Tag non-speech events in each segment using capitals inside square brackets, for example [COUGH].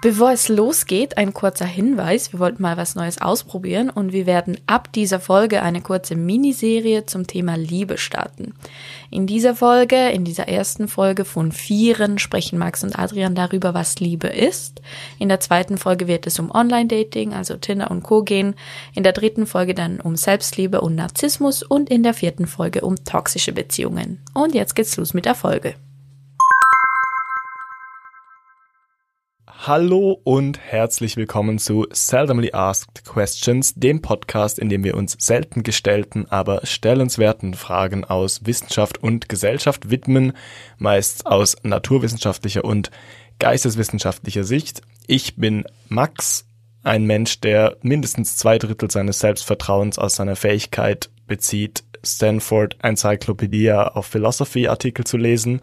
Bevor es losgeht, ein kurzer Hinweis. Wir wollten mal was Neues ausprobieren und wir werden ab dieser Folge eine kurze Miniserie zum Thema Liebe starten. In dieser Folge, in dieser ersten Folge von Vieren, sprechen Max und Adrian darüber, was Liebe ist. In der zweiten Folge wird es um Online-Dating, also Tinder und Co. gehen. In der dritten Folge dann um Selbstliebe und Narzissmus und in der vierten Folge um toxische Beziehungen. Und jetzt geht's los mit der Folge. Hallo und herzlich willkommen zu Seldomly Asked Questions, dem Podcast, in dem wir uns selten gestellten, aber stellenswerten Fragen aus Wissenschaft und Gesellschaft widmen, meist aus naturwissenschaftlicher und geisteswissenschaftlicher Sicht. Ich bin Max, ein Mensch, der mindestens zwei Drittel seines Selbstvertrauens aus seiner Fähigkeit bezieht, Stanford Encyclopedia of Philosophy Artikel zu lesen.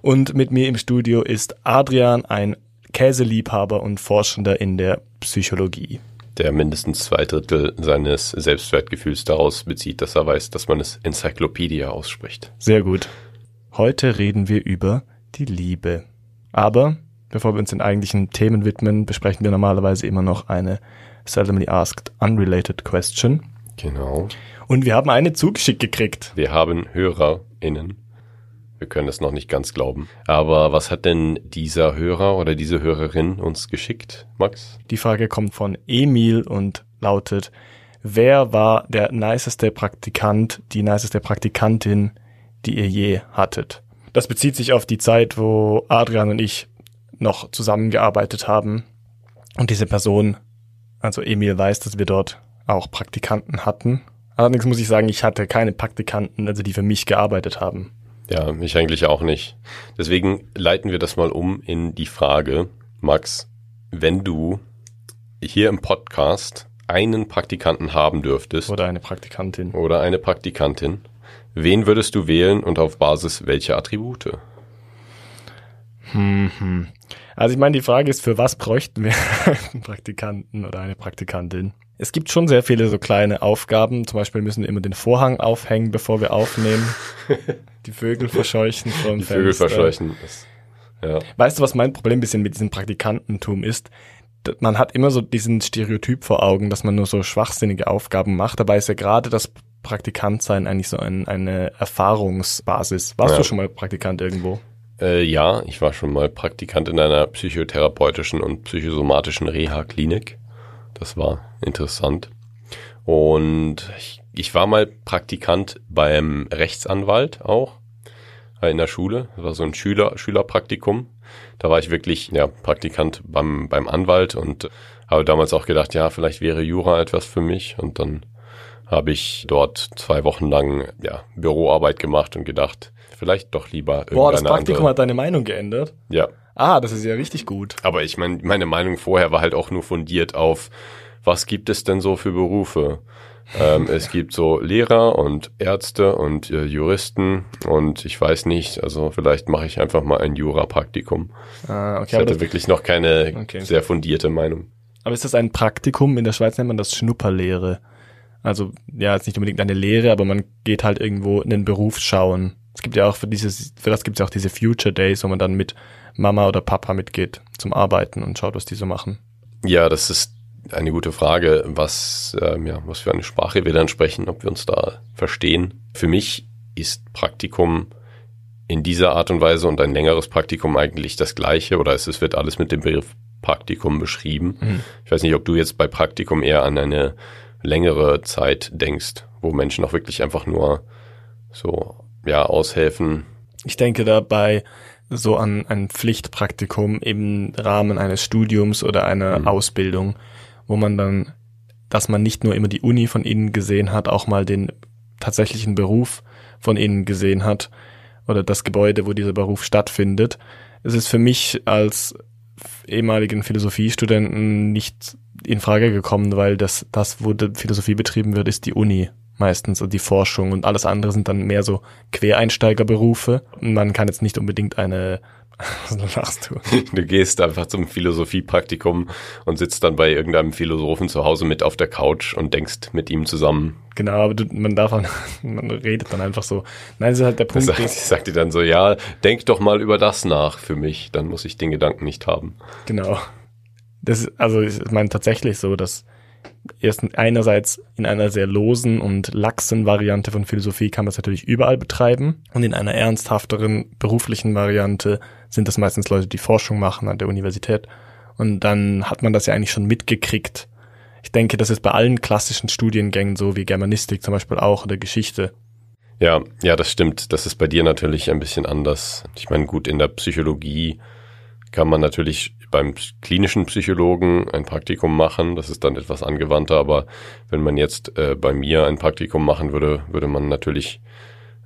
Und mit mir im Studio ist Adrian, ein Käseliebhaber und Forschender in der Psychologie. Der mindestens zwei Drittel seines Selbstwertgefühls daraus bezieht, dass er weiß, dass man es Enzyklopädie ausspricht. Sehr gut. Heute reden wir über die Liebe. Aber bevor wir uns den eigentlichen Themen widmen, besprechen wir normalerweise immer noch eine seldomly asked unrelated question. Genau. Und wir haben eine zugeschickt gekriegt. Wir haben HörerInnen wir können es noch nicht ganz glauben. Aber was hat denn dieser Hörer oder diese Hörerin uns geschickt, Max? Die Frage kommt von Emil und lautet, wer war der niceste Praktikant, die niceste Praktikantin, die ihr je hattet? Das bezieht sich auf die Zeit, wo Adrian und ich noch zusammengearbeitet haben. Und diese Person, also Emil weiß, dass wir dort auch Praktikanten hatten. Allerdings muss ich sagen, ich hatte keine Praktikanten, also die für mich gearbeitet haben. Ja, ich eigentlich auch nicht. Deswegen leiten wir das mal um in die Frage, Max, wenn du hier im Podcast einen Praktikanten haben dürftest. Oder eine Praktikantin. Oder eine Praktikantin. Wen würdest du wählen und auf Basis welcher Attribute? Hm, hm. Also ich meine, die Frage ist, für was bräuchten wir [LAUGHS] einen Praktikanten oder eine Praktikantin? Es gibt schon sehr viele so kleine Aufgaben. Zum Beispiel müssen wir immer den Vorhang aufhängen, bevor wir aufnehmen. [LAUGHS] die Vögel verscheuchen vom Die Vögel verscheuchen. Ist, ja. Weißt du, was mein Problem ein bisschen mit diesem Praktikantentum ist? Man hat immer so diesen Stereotyp vor Augen, dass man nur so schwachsinnige Aufgaben macht. Dabei ist ja gerade das Praktikantsein eigentlich so ein, eine Erfahrungsbasis. Warst ja. du schon mal Praktikant irgendwo? Äh, ja, ich war schon mal Praktikant in einer psychotherapeutischen und psychosomatischen Reha-Klinik. Das war interessant. Und ich, ich war mal Praktikant beim Rechtsanwalt auch äh, in der Schule. Das war so ein Schüler, Schülerpraktikum. Da war ich wirklich ja, Praktikant beim, beim Anwalt und habe damals auch gedacht, ja, vielleicht wäre Jura etwas für mich. Und dann habe ich dort zwei Wochen lang ja, Büroarbeit gemacht und gedacht, vielleicht doch lieber Boah, das Praktikum andere. hat deine Meinung geändert? Ja. Ah, das ist ja richtig gut. Aber ich meine, meine Meinung vorher war halt auch nur fundiert auf, was gibt es denn so für Berufe? ähm, [LAUGHS] es gibt so Lehrer und Ärzte und äh, Juristen und ich weiß nicht, also vielleicht mache ich einfach mal ein Jura-Praktikum. Ah, okay, ich hatte wirklich noch keine okay. sehr fundierte Meinung. Aber ist das ein Praktikum? In der Schweiz nennt man das Schnupperlehre. Also ja, jetzt nicht unbedingt eine Lehre, aber man geht halt irgendwo in den Beruf schauen. Es gibt ja auch für dieses, für das gibt es ja auch diese Future Days, wo man dann mit Mama oder Papa mitgeht zum Arbeiten und schaut, was die so machen. Ja, das ist eine gute Frage, was, ähm, ja, was für eine Sprache wir dann sprechen, ob wir uns da verstehen. Für mich ist Praktikum in dieser Art und Weise und ein längeres Praktikum eigentlich das gleiche oder es, es wird alles mit dem Begriff Praktikum beschrieben. Mhm. Ich weiß nicht, ob du jetzt bei Praktikum eher an eine längere Zeit denkst, wo Menschen auch wirklich einfach nur so ja aushelfen. Ich denke dabei so an ein Pflichtpraktikum im Rahmen eines Studiums oder einer mhm. Ausbildung, wo man dann, dass man nicht nur immer die Uni von innen gesehen hat, auch mal den tatsächlichen Beruf von innen gesehen hat oder das Gebäude, wo dieser Beruf stattfindet. Es ist für mich als ehemaligen Philosophiestudenten nicht in Frage gekommen, weil das, das, wo Philosophie betrieben wird, ist die Uni meistens und die Forschung und alles andere sind dann mehr so Quereinsteigerberufe. Man kann jetzt nicht unbedingt eine [LAUGHS] was lachst du? Du gehst einfach zum Philosophiepraktikum und sitzt dann bei irgendeinem Philosophen zu Hause mit auf der Couch und denkst mit ihm zusammen. Genau, aber du, man darf, [LAUGHS] man redet dann einfach so. Nein, das ist halt der Punkt. Sagt, ich sag dir dann so, ja, denk doch mal über das nach für mich, dann muss ich den Gedanken nicht haben. Genau. Das ist, also ich meine tatsächlich so, dass erst einerseits in einer sehr losen und laxen Variante von Philosophie kann man es natürlich überall betreiben und in einer ernsthafteren beruflichen Variante sind das meistens Leute, die Forschung machen an der Universität und dann hat man das ja eigentlich schon mitgekriegt. Ich denke, das ist bei allen klassischen Studiengängen so wie Germanistik zum Beispiel auch oder Geschichte. Ja, ja, das stimmt. Das ist bei dir natürlich ein bisschen anders. Ich meine, gut, in der Psychologie kann man natürlich beim klinischen Psychologen ein Praktikum machen. Das ist dann etwas angewandter, aber wenn man jetzt äh, bei mir ein Praktikum machen würde, würde man natürlich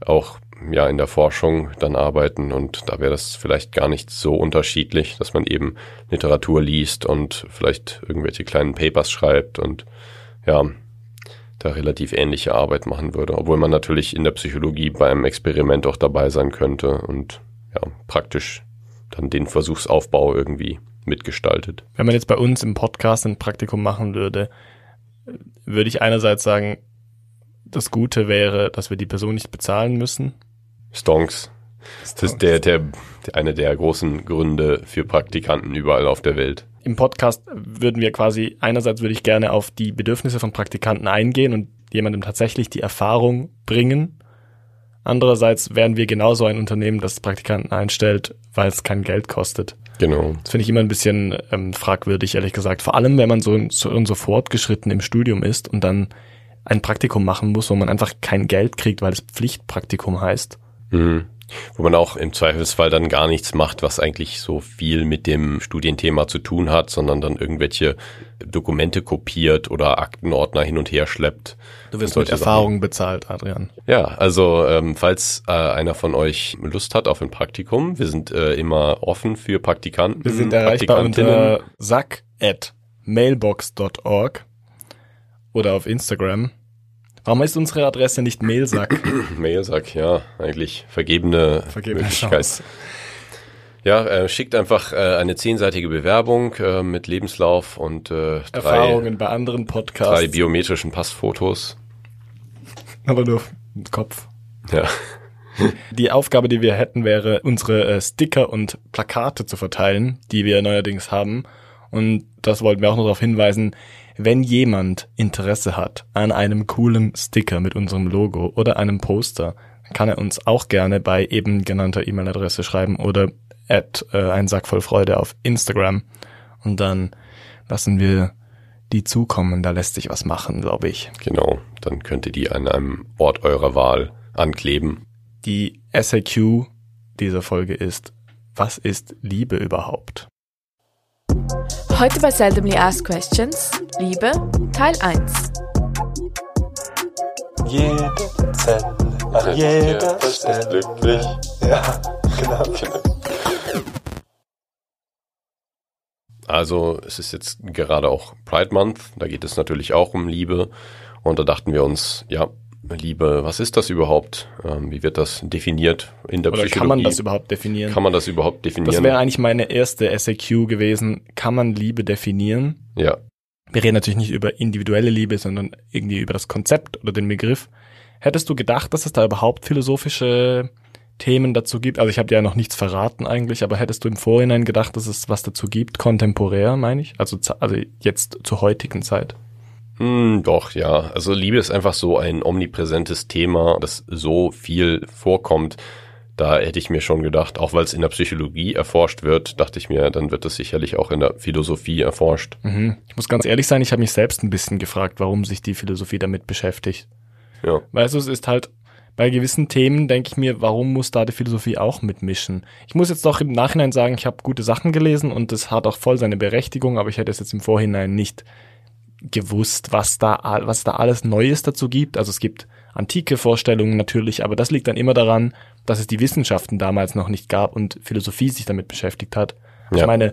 auch ja in der Forschung dann arbeiten. Und da wäre das vielleicht gar nicht so unterschiedlich, dass man eben Literatur liest und vielleicht irgendwelche kleinen Papers schreibt und ja, da relativ ähnliche Arbeit machen würde, obwohl man natürlich in der Psychologie beim Experiment auch dabei sein könnte und ja, praktisch dann den Versuchsaufbau irgendwie mitgestaltet. Wenn man jetzt bei uns im Podcast ein Praktikum machen würde, würde ich einerseits sagen, das Gute wäre, dass wir die Person nicht bezahlen müssen. Stonks. Das ist der, der, der, eine der großen Gründe für Praktikanten überall auf der Welt. Im Podcast würden wir quasi, einerseits würde ich gerne auf die Bedürfnisse von Praktikanten eingehen und jemandem tatsächlich die Erfahrung bringen. Andererseits wären wir genauso ein Unternehmen, das Praktikanten einstellt, weil es kein Geld kostet. Genau. Das finde ich immer ein bisschen ähm, fragwürdig, ehrlich gesagt. Vor allem, wenn man so, so, so fortgeschritten im Studium ist und dann ein Praktikum machen muss, wo man einfach kein Geld kriegt, weil es Pflichtpraktikum heißt. Mhm. Wo man auch im Zweifelsfall dann gar nichts macht, was eigentlich so viel mit dem Studienthema zu tun hat, sondern dann irgendwelche Dokumente kopiert oder Aktenordner hin und her schleppt. Du wirst mit Erfahrung Sachen. bezahlt, Adrian. Ja, also ähm, falls äh, einer von euch Lust hat auf ein Praktikum, wir sind äh, immer offen für Praktikanten. Wir sind erreichbar unter sack at mailbox.org oder auf Instagram. Warum ist unsere Adresse nicht Mailsack? [CLEARS THROAT] Mailsack, ja, eigentlich vergebene, vergebene Möglichkeit. Chance. Ja, äh, schickt einfach äh, eine zehnseitige Bewerbung äh, mit Lebenslauf und äh, drei, Erfahrungen bei anderen Podcasts. Drei biometrischen Passfotos. Aber nur Kopf. Ja. [LAUGHS] Die Aufgabe, die wir hätten, wäre, unsere äh, Sticker und Plakate zu verteilen, die wir neuerdings haben. Und das wollten wir auch noch darauf hinweisen, wenn jemand Interesse hat an einem coolen Sticker mit unserem Logo oder einem Poster, kann er uns auch gerne bei eben genannter E-Mail-Adresse schreiben oder at äh, ein Sack voll Freude auf Instagram. Und dann lassen wir die zukommen. Da lässt sich was machen, glaube ich. Genau. Dann könnt ihr die an einem Ort eurer Wahl ankleben. Die SAQ dieser Folge ist, was ist Liebe überhaupt? Heute bei Seldomly Asked Questions, Liebe, Teil 1. Jede Zelle jeder Stelle. glücklich. Ja, genau. Also es ist jetzt gerade auch Pride Month, da geht es natürlich auch um Liebe und da dachten wir uns, ja, Liebe, was ist das überhaupt? Ähm, wie wird das definiert in der Oder Psychologie? Kann man das überhaupt definieren? Kann man das überhaupt definieren? Das wäre eigentlich meine erste SAQ gewesen. Kann man Liebe definieren? Ja. Wir reden natürlich nicht über individuelle Liebe, sondern irgendwie über das Konzept oder den Begriff. Hättest du gedacht, dass es da überhaupt philosophische Themen dazu gibt? Also ich habe dir ja noch nichts verraten eigentlich, aber hättest du im Vorhinein gedacht, dass es was dazu gibt, kontemporär, meine ich? Also, also jetzt zur heutigen Zeit? Hm, doch, ja. Also Liebe ist einfach so ein omnipräsentes Thema, das so viel vorkommt. Da hätte ich mir schon gedacht, auch weil es in der Psychologie erforscht wird, dachte ich mir, dann wird es sicherlich auch in der Philosophie erforscht. Mhm. Ich muss ganz ehrlich sein, ich habe mich selbst ein bisschen gefragt, warum sich die Philosophie damit beschäftigt. Ja. Weißt du, es ist halt, bei gewissen Themen denke ich mir, warum muss da die Philosophie auch mitmischen? Ich muss jetzt doch im Nachhinein sagen, ich habe gute Sachen gelesen und es hat auch voll seine Berechtigung, aber ich hätte es jetzt im Vorhinein nicht gewusst, was da, was da alles Neues dazu gibt. Also es gibt antike Vorstellungen natürlich, aber das liegt dann immer daran, dass es die Wissenschaften damals noch nicht gab und Philosophie sich damit beschäftigt hat. Ja. Ich meine,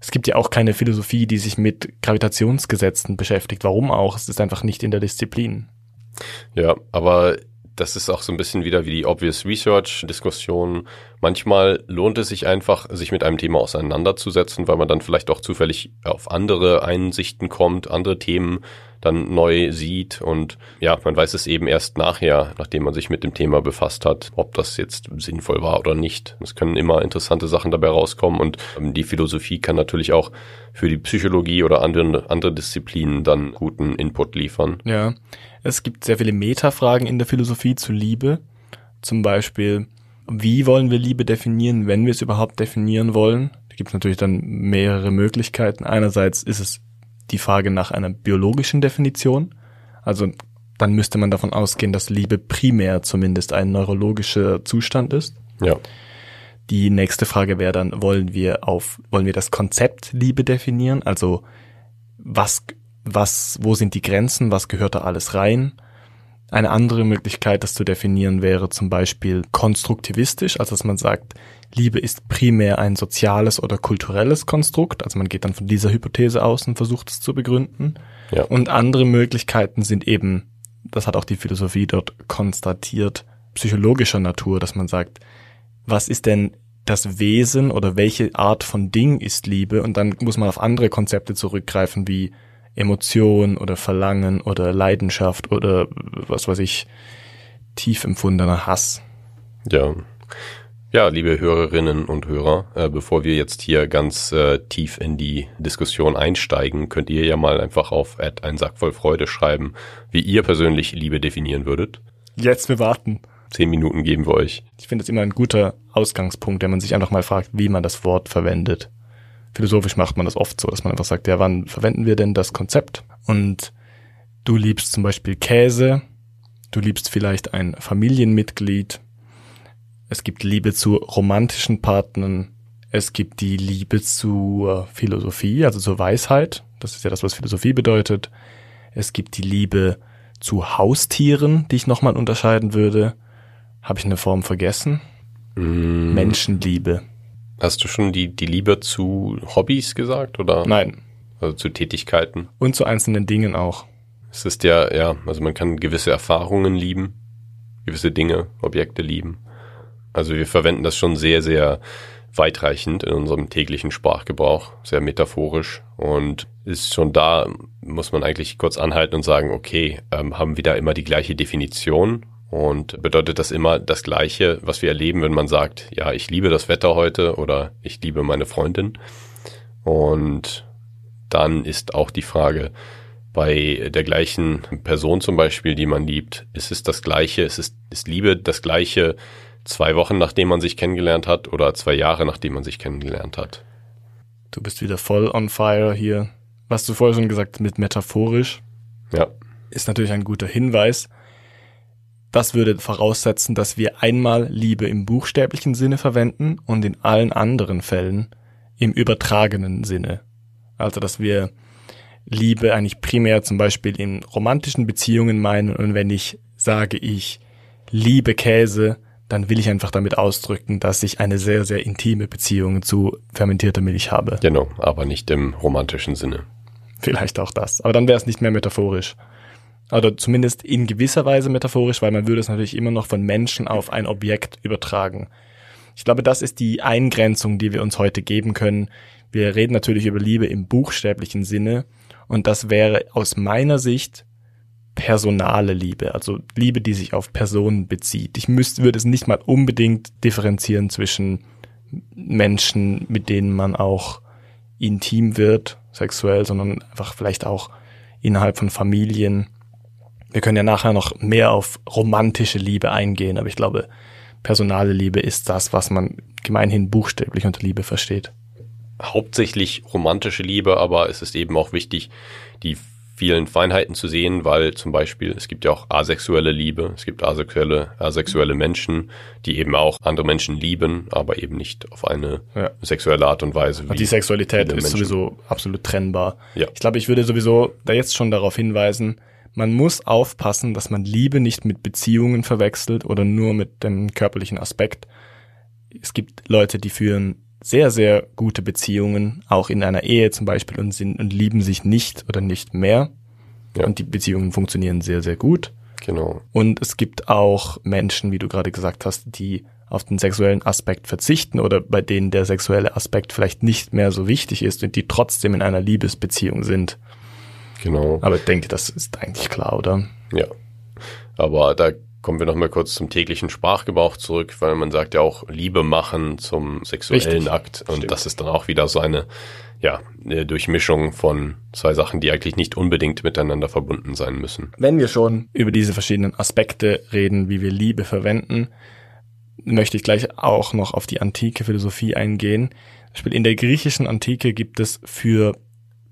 es gibt ja auch keine Philosophie, die sich mit Gravitationsgesetzen beschäftigt. Warum auch? Es ist einfach nicht in der Disziplin. Ja, aber das ist auch so ein bisschen wieder wie die Obvious Research Diskussion. Manchmal lohnt es sich einfach, sich mit einem Thema auseinanderzusetzen, weil man dann vielleicht auch zufällig auf andere Einsichten kommt, andere Themen, dann neu sieht und ja, man weiß es eben erst nachher, nachdem man sich mit dem Thema befasst hat, ob das jetzt sinnvoll war oder nicht. Es können immer interessante Sachen dabei rauskommen und ähm, die Philosophie kann natürlich auch für die Psychologie oder andere, andere Disziplinen dann guten Input liefern. Ja, es gibt sehr viele Metafragen in der Philosophie zu Liebe. Zum Beispiel, wie wollen wir Liebe definieren, wenn wir es überhaupt definieren wollen? Da gibt es natürlich dann mehrere Möglichkeiten. Einerseits ist es die Frage nach einer biologischen Definition. Also dann müsste man davon ausgehen, dass Liebe primär zumindest ein neurologischer Zustand ist. Ja. Die nächste Frage wäre dann, wollen wir auf, wollen wir das Konzept Liebe definieren? Also was, was, wo sind die Grenzen? Was gehört da alles rein? Eine andere Möglichkeit, das zu definieren, wäre zum Beispiel konstruktivistisch, also dass man sagt, Liebe ist primär ein soziales oder kulturelles Konstrukt, also man geht dann von dieser Hypothese aus und versucht es zu begründen. Ja. Und andere Möglichkeiten sind eben, das hat auch die Philosophie dort konstatiert, psychologischer Natur, dass man sagt, was ist denn das Wesen oder welche Art von Ding ist Liebe? Und dann muss man auf andere Konzepte zurückgreifen wie Emotion oder Verlangen oder Leidenschaft oder was weiß ich, tief empfundener Hass. Ja. Ja, liebe Hörerinnen und Hörer, äh, bevor wir jetzt hier ganz äh, tief in die Diskussion einsteigen, könnt ihr ja mal einfach auf ein Sack voll Freude schreiben, wie ihr persönlich Liebe definieren würdet. Jetzt wir warten. Zehn Minuten geben wir euch. Ich finde es immer ein guter Ausgangspunkt, wenn man sich einfach mal fragt, wie man das Wort verwendet. Philosophisch macht man das oft so, dass man einfach sagt, ja, wann verwenden wir denn das Konzept? Und du liebst zum Beispiel Käse, du liebst vielleicht ein Familienmitglied, es gibt Liebe zu romantischen Partnern, es gibt die Liebe zur Philosophie, also zur Weisheit, das ist ja das, was Philosophie bedeutet. Es gibt die Liebe zu Haustieren, die ich nochmal unterscheiden würde. Habe ich eine Form vergessen? Mm. Menschenliebe. Hast du schon die, die Liebe zu Hobbys gesagt oder? Nein. Also zu Tätigkeiten? Und zu einzelnen Dingen auch. Es ist ja, ja, also man kann gewisse Erfahrungen lieben, gewisse Dinge, Objekte lieben. Also wir verwenden das schon sehr, sehr weitreichend in unserem täglichen Sprachgebrauch, sehr metaphorisch und ist schon da, muss man eigentlich kurz anhalten und sagen, okay, ähm, haben wir da immer die gleiche Definition und bedeutet das immer das Gleiche, was wir erleben, wenn man sagt, ja, ich liebe das Wetter heute oder ich liebe meine Freundin. Und dann ist auch die Frage, bei der gleichen Person zum Beispiel, die man liebt, ist es das Gleiche, ist es, ist Liebe das Gleiche zwei Wochen nachdem man sich kennengelernt hat oder zwei Jahre nachdem man sich kennengelernt hat? Du bist wieder voll on fire hier. Was du vorher schon gesagt mit metaphorisch. Ja. Ist natürlich ein guter Hinweis. Das würde voraussetzen, dass wir einmal Liebe im buchstäblichen Sinne verwenden und in allen anderen Fällen im übertragenen Sinne. Also, dass wir Liebe eigentlich primär zum Beispiel in romantischen Beziehungen meinen und wenn ich sage, ich liebe Käse, dann will ich einfach damit ausdrücken, dass ich eine sehr, sehr intime Beziehung zu fermentierter Milch habe. Genau, aber nicht im romantischen Sinne. Vielleicht auch das. Aber dann wäre es nicht mehr metaphorisch oder zumindest in gewisser Weise metaphorisch, weil man würde es natürlich immer noch von Menschen auf ein Objekt übertragen. Ich glaube, das ist die Eingrenzung, die wir uns heute geben können. Wir reden natürlich über Liebe im buchstäblichen Sinne und das wäre aus meiner Sicht personale Liebe, also Liebe, die sich auf Personen bezieht. Ich müsste, würde es nicht mal unbedingt differenzieren zwischen Menschen, mit denen man auch intim wird, sexuell, sondern einfach vielleicht auch innerhalb von Familien wir können ja nachher noch mehr auf romantische Liebe eingehen, aber ich glaube, personale Liebe ist das, was man gemeinhin buchstäblich unter Liebe versteht. Hauptsächlich romantische Liebe, aber es ist eben auch wichtig, die vielen Feinheiten zu sehen, weil zum Beispiel es gibt ja auch asexuelle Liebe, es gibt asexuelle, asexuelle Menschen, die eben auch andere Menschen lieben, aber eben nicht auf eine ja. sexuelle Art und Weise. Und die Sexualität ist Menschen. sowieso absolut trennbar. Ja. Ich glaube, ich würde sowieso da jetzt schon darauf hinweisen, man muss aufpassen, dass man Liebe nicht mit Beziehungen verwechselt oder nur mit dem körperlichen Aspekt. Es gibt Leute, die führen sehr, sehr gute Beziehungen, auch in einer Ehe zum Beispiel, und, sind, und lieben sich nicht oder nicht mehr. Ja. Und die Beziehungen funktionieren sehr, sehr gut. Genau. Und es gibt auch Menschen, wie du gerade gesagt hast, die auf den sexuellen Aspekt verzichten oder bei denen der sexuelle Aspekt vielleicht nicht mehr so wichtig ist und die trotzdem in einer Liebesbeziehung sind. Genau. Aber ich denke, das ist eigentlich klar, oder? Ja. Aber da kommen wir nochmal kurz zum täglichen Sprachgebrauch zurück, weil man sagt ja auch Liebe machen zum sexuellen Richtig. Akt. Und Stimmt. das ist dann auch wieder so eine, ja, eine Durchmischung von zwei Sachen, die eigentlich nicht unbedingt miteinander verbunden sein müssen. Wenn wir schon über diese verschiedenen Aspekte reden, wie wir Liebe verwenden, möchte ich gleich auch noch auf die antike Philosophie eingehen. Zum Beispiel in der griechischen Antike gibt es für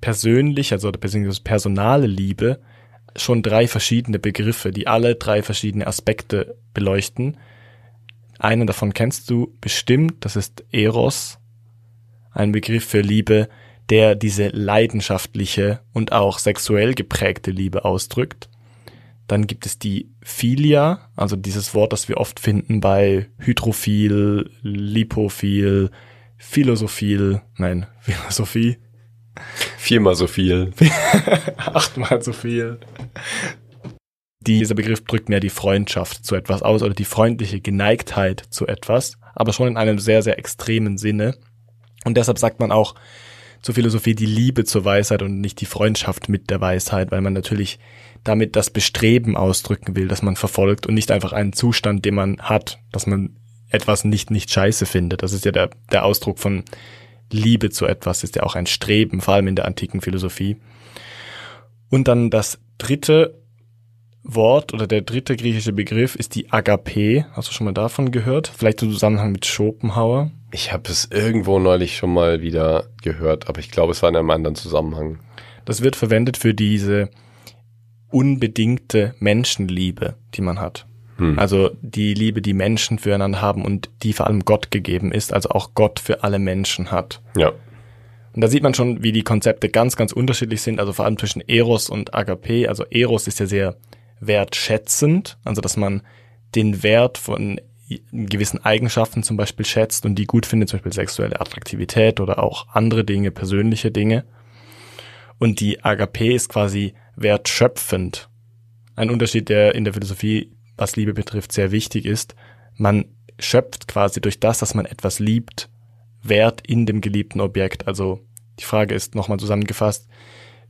persönlich, also beziehungsweise personale Liebe, schon drei verschiedene Begriffe, die alle drei verschiedene Aspekte beleuchten. Einen davon kennst du bestimmt, das ist Eros, ein Begriff für Liebe, der diese leidenschaftliche und auch sexuell geprägte Liebe ausdrückt. Dann gibt es die Philia, also dieses Wort, das wir oft finden bei Hydrophil, Lipophil, Philosophil, nein, [LAUGHS] Philosophie, Viermal so viel. [LAUGHS] achtmal so viel. Dieser Begriff drückt mehr die Freundschaft zu etwas aus oder die freundliche Geneigtheit zu etwas, aber schon in einem sehr, sehr extremen Sinne. Und deshalb sagt man auch zur Philosophie die Liebe zur Weisheit und nicht die Freundschaft mit der Weisheit, weil man natürlich damit das Bestreben ausdrücken will, dass man verfolgt und nicht einfach einen Zustand, den man hat, dass man etwas nicht nicht scheiße findet. Das ist ja der, der Ausdruck von Liebe zu etwas, ist ja auch ein Streben, vor allem in der antiken Philosophie. Und dann das dritte Wort oder der dritte griechische Begriff ist die Agape. Hast du schon mal davon gehört? Vielleicht im Zusammenhang mit Schopenhauer. Ich habe es irgendwo neulich schon mal wieder gehört, aber ich glaube, es war in einem anderen Zusammenhang. Das wird verwendet für diese unbedingte Menschenliebe, die man hat. Hm. Also die Liebe, die Menschen füreinander haben und die vor allem Gott gegeben ist, also auch Gott für alle Menschen hat. Ja. Und da sieht man schon, wie die Konzepte ganz, ganz unterschiedlich sind, also vor allem zwischen Eros und Agape. Also Eros ist ja sehr wertschätzend, also dass man den Wert von gewissen Eigenschaften zum Beispiel schätzt und die gut findet, zum Beispiel sexuelle Attraktivität oder auch andere Dinge, persönliche Dinge. Und die Agape ist quasi wertschöpfend. Ein Unterschied, der in der Philosophie, was Liebe betrifft, sehr wichtig ist. Man schöpft quasi durch das, dass man etwas liebt, Wert in dem geliebten Objekt. Also die Frage ist nochmal zusammengefasst,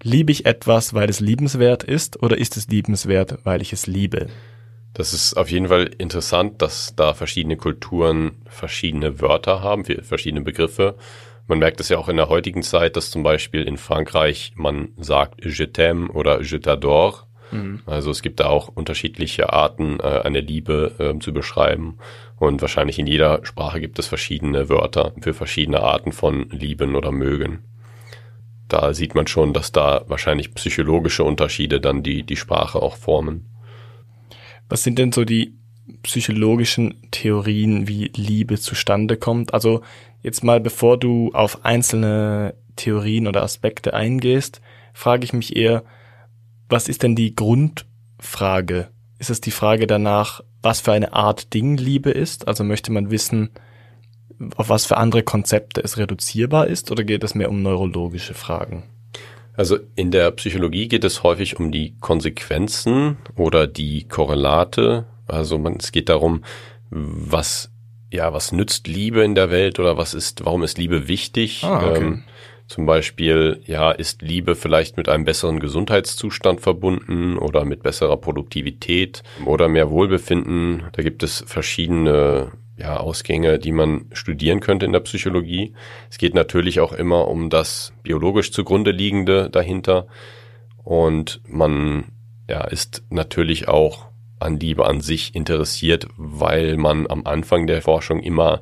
liebe ich etwas, weil es liebenswert ist oder ist es liebenswert, weil ich es liebe? Das ist auf jeden Fall interessant, dass da verschiedene Kulturen verschiedene Wörter haben, verschiedene Begriffe. Man merkt es ja auch in der heutigen Zeit, dass zum Beispiel in Frankreich man sagt je t'aime oder je t'adore. Also es gibt da auch unterschiedliche Arten, äh, eine Liebe äh, zu beschreiben. Und wahrscheinlich in jeder Sprache gibt es verschiedene Wörter für verschiedene Arten von lieben oder mögen. Da sieht man schon, dass da wahrscheinlich psychologische Unterschiede dann die, die Sprache auch formen. Was sind denn so die psychologischen Theorien, wie Liebe zustande kommt? Also jetzt mal, bevor du auf einzelne Theorien oder Aspekte eingehst, frage ich mich eher, was ist denn die Grundfrage? Ist es die Frage danach, was für eine Art Ding Liebe ist? Also möchte man wissen, auf was für andere Konzepte es reduzierbar ist oder geht es mehr um neurologische Fragen? Also in der Psychologie geht es häufig um die Konsequenzen oder die Korrelate. Also man, es geht darum, was ja was nützt Liebe in der Welt oder was ist, warum ist Liebe wichtig? Ah, okay. ähm, zum Beispiel, ja, ist Liebe vielleicht mit einem besseren Gesundheitszustand verbunden oder mit besserer Produktivität oder mehr Wohlbefinden? Da gibt es verschiedene ja, Ausgänge, die man studieren könnte in der Psychologie. Es geht natürlich auch immer um das biologisch zugrunde liegende dahinter. Und man ja, ist natürlich auch an Liebe an sich interessiert, weil man am Anfang der Forschung immer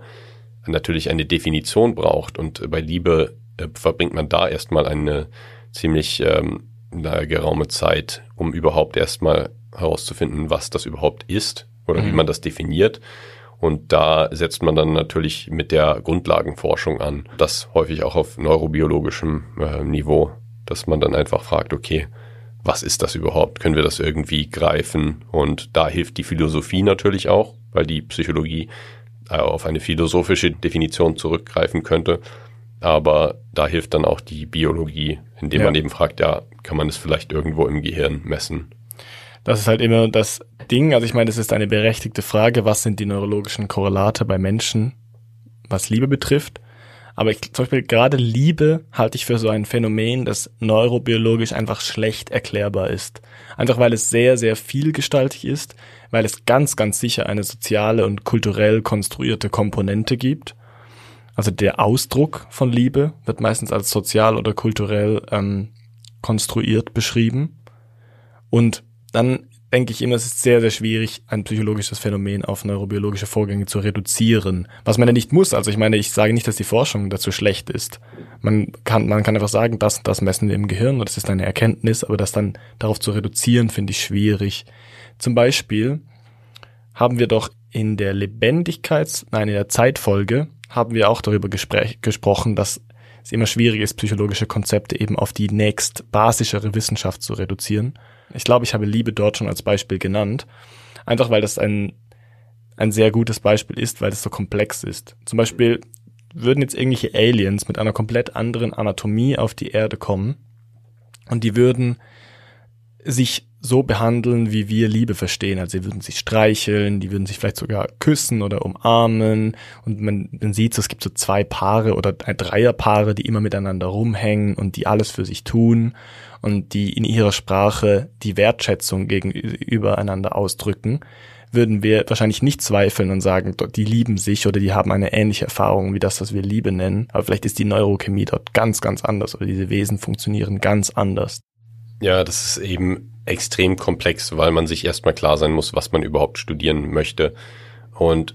natürlich eine Definition braucht. Und bei Liebe äh, verbringt man da erstmal eine ziemlich ähm, geraume Zeit, um überhaupt erstmal herauszufinden, was das überhaupt ist oder wie Mhm. man das definiert. Und da setzt man dann natürlich mit der Grundlagenforschung an. Das häufig auch auf neurobiologischem äh, Niveau, dass man dann einfach fragt, okay, was ist das überhaupt? Können wir das irgendwie greifen? Und da hilft die Philosophie natürlich auch, weil die Psychologie äh, auf eine philosophische Definition zurückgreifen könnte. Aber da hilft dann auch die Biologie, indem Ja. man eben fragt, ja, kann man es vielleicht irgendwo im Gehirn messen? Das ist halt immer das Ding. Also ich meine, es ist eine berechtigte Frage, was sind die neurologischen Korrelate bei Menschen, was Liebe betrifft. Aber ich, zum Beispiel gerade Liebe halte ich für so ein Phänomen, das neurobiologisch einfach schlecht erklärbar ist. Einfach weil es sehr, sehr vielgestaltig ist, weil es ganz, ganz sicher eine soziale und kulturell konstruierte Komponente gibt. Also der Ausdruck von Liebe wird meistens als sozial oder kulturell ähm, konstruiert beschrieben. Und dann denke ich immer, es ist sehr, sehr schwierig, ein psychologisches Phänomen auf neurobiologische Vorgänge zu reduzieren. Was man ja nicht muss. Also ich meine, ich sage nicht, dass die Forschung dazu schlecht ist. Man kann, man kann einfach sagen, das das messen wir im Gehirn und das ist eine Erkenntnis, aber das dann darauf zu reduzieren, finde ich schwierig. Zum Beispiel haben wir doch in der Lebendigkeits-, nein, in der Zeitfolge haben wir auch darüber gesprochen, dass es immer schwierig ist, psychologische Konzepte eben auf die nächst basischere Wissenschaft zu reduzieren. Ich glaube, ich habe Liebe dort schon als Beispiel genannt. Einfach weil das ein, ein sehr gutes Beispiel ist, weil es so komplex ist. Zum Beispiel würden jetzt irgendwelche Aliens mit einer komplett anderen Anatomie auf die Erde kommen und die würden sich so behandeln, wie wir Liebe verstehen. Also sie würden sich streicheln, die würden sich vielleicht sogar küssen oder umarmen. Und man, man sieht, es gibt so zwei Paare oder Dreierpaare, die immer miteinander rumhängen und die alles für sich tun und die in ihrer Sprache die Wertschätzung gegenüber einander ausdrücken, würden wir wahrscheinlich nicht zweifeln und sagen, die lieben sich oder die haben eine ähnliche Erfahrung wie das, was wir Liebe nennen. Aber vielleicht ist die Neurochemie dort ganz, ganz anders oder diese Wesen funktionieren ganz anders. Ja, das ist eben extrem komplex, weil man sich erstmal klar sein muss, was man überhaupt studieren möchte. Und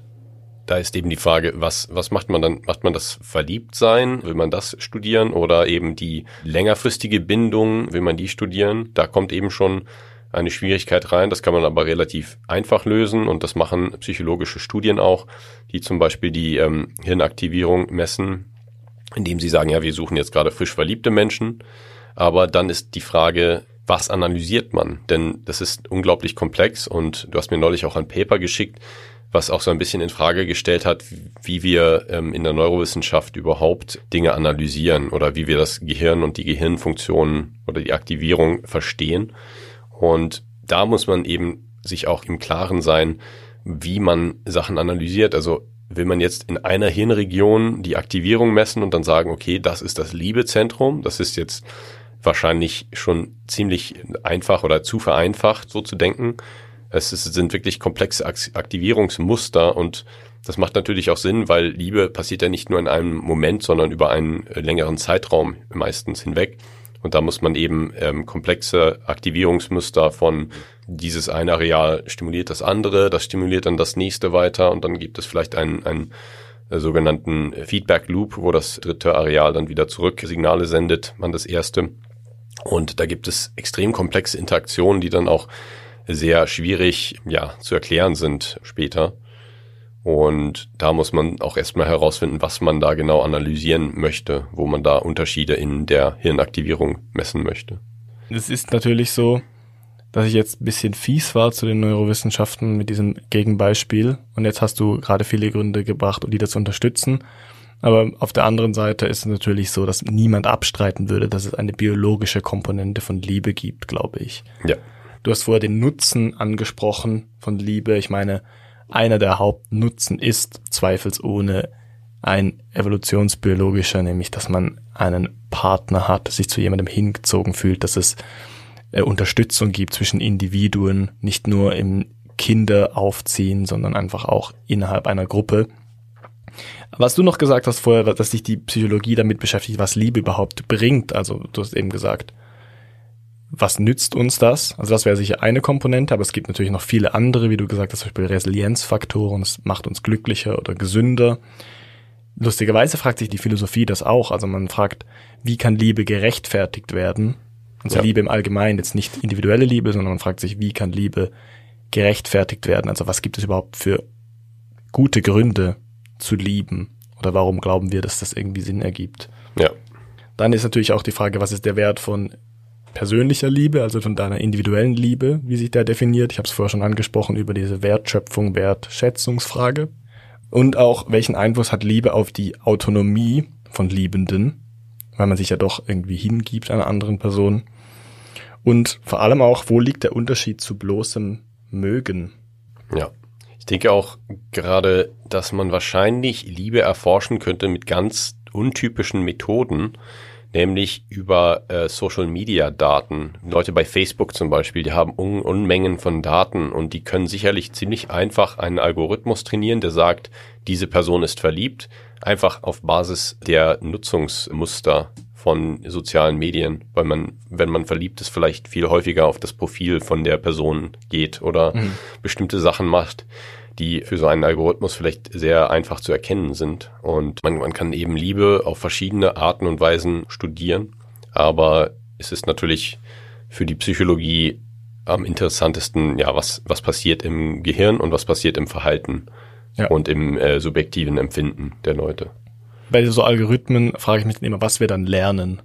da ist eben die Frage, was, was macht man dann? Macht man das Verliebtsein? Will man das studieren? Oder eben die längerfristige Bindung? Will man die studieren? Da kommt eben schon eine Schwierigkeit rein. Das kann man aber relativ einfach lösen und das machen psychologische Studien auch, die zum Beispiel die ähm, Hirnaktivierung messen, indem sie sagen, ja, wir suchen jetzt gerade frisch verliebte Menschen. Aber dann ist die Frage, was analysiert man? Denn das ist unglaublich komplex und du hast mir neulich auch ein Paper geschickt, was auch so ein bisschen in Frage gestellt hat, wie wir ähm, in der Neurowissenschaft überhaupt Dinge analysieren oder wie wir das Gehirn und die Gehirnfunktionen oder die Aktivierung verstehen. Und da muss man eben sich auch im Klaren sein, wie man Sachen analysiert. Also will man jetzt in einer Hirnregion die Aktivierung messen und dann sagen, okay, das ist das Liebezentrum, das ist jetzt wahrscheinlich schon ziemlich einfach oder zu vereinfacht, so zu denken. Es ist, sind wirklich komplexe Aktivierungsmuster und das macht natürlich auch Sinn, weil Liebe passiert ja nicht nur in einem Moment, sondern über einen äh, längeren Zeitraum meistens hinweg. Und da muss man eben ähm, komplexe Aktivierungsmuster von dieses eine Areal stimuliert das andere, das stimuliert dann das nächste weiter und dann gibt es vielleicht einen, einen äh, sogenannten Feedback Loop, wo das dritte Areal dann wieder zurück Signale sendet an das erste. Und da gibt es extrem komplexe Interaktionen, die dann auch sehr schwierig ja, zu erklären sind später. Und da muss man auch erstmal herausfinden, was man da genau analysieren möchte, wo man da Unterschiede in der Hirnaktivierung messen möchte. Es ist natürlich so, dass ich jetzt ein bisschen fies war zu den Neurowissenschaften mit diesem Gegenbeispiel. Und jetzt hast du gerade viele Gründe gebracht, um die das zu unterstützen. Aber auf der anderen Seite ist es natürlich so, dass niemand abstreiten würde, dass es eine biologische Komponente von Liebe gibt, glaube ich. Ja. Du hast vorher den Nutzen angesprochen von Liebe. Ich meine, einer der Hauptnutzen ist zweifelsohne ein evolutionsbiologischer, nämlich dass man einen Partner hat, sich zu jemandem hingezogen fühlt, dass es äh, Unterstützung gibt zwischen Individuen, nicht nur im Kinder aufziehen, sondern einfach auch innerhalb einer Gruppe. Was du noch gesagt hast vorher, dass sich die Psychologie damit beschäftigt, was Liebe überhaupt bringt. Also du hast eben gesagt, was nützt uns das? Also das wäre sicher eine Komponente, aber es gibt natürlich noch viele andere, wie du gesagt hast, zum Beispiel Resilienzfaktoren, es macht uns glücklicher oder gesünder. Lustigerweise fragt sich die Philosophie das auch. Also man fragt, wie kann Liebe gerechtfertigt werden? Also ja. Liebe im Allgemeinen, jetzt nicht individuelle Liebe, sondern man fragt sich, wie kann Liebe gerechtfertigt werden? Also was gibt es überhaupt für gute Gründe, zu lieben? Oder warum glauben wir, dass das irgendwie Sinn ergibt? Ja. Dann ist natürlich auch die Frage, was ist der Wert von persönlicher Liebe, also von deiner individuellen Liebe, wie sich der definiert. Ich habe es vorher schon angesprochen über diese Wertschöpfung, Wertschätzungsfrage. Und auch, welchen Einfluss hat Liebe auf die Autonomie von Liebenden, weil man sich ja doch irgendwie hingibt einer anderen Person. Und vor allem auch, wo liegt der Unterschied zu bloßem Mögen? Ja denke auch gerade, dass man wahrscheinlich Liebe erforschen könnte mit ganz untypischen Methoden, nämlich über äh, Social Media Daten. Leute bei Facebook zum Beispiel, die haben Un Unmengen von Daten und die können sicherlich ziemlich einfach einen Algorithmus trainieren, der sagt, diese Person ist verliebt, einfach auf Basis der Nutzungsmuster von sozialen Medien, weil man, wenn man verliebt ist, vielleicht viel häufiger auf das Profil von der Person geht oder mhm. bestimmte Sachen macht, die für so einen Algorithmus vielleicht sehr einfach zu erkennen sind. Und man, man kann eben Liebe auf verschiedene Arten und Weisen studieren, aber es ist natürlich für die Psychologie am interessantesten, ja, was, was passiert im Gehirn und was passiert im Verhalten ja. und im äh, subjektiven Empfinden der Leute bei so Algorithmen frage ich mich dann immer, was wir dann lernen.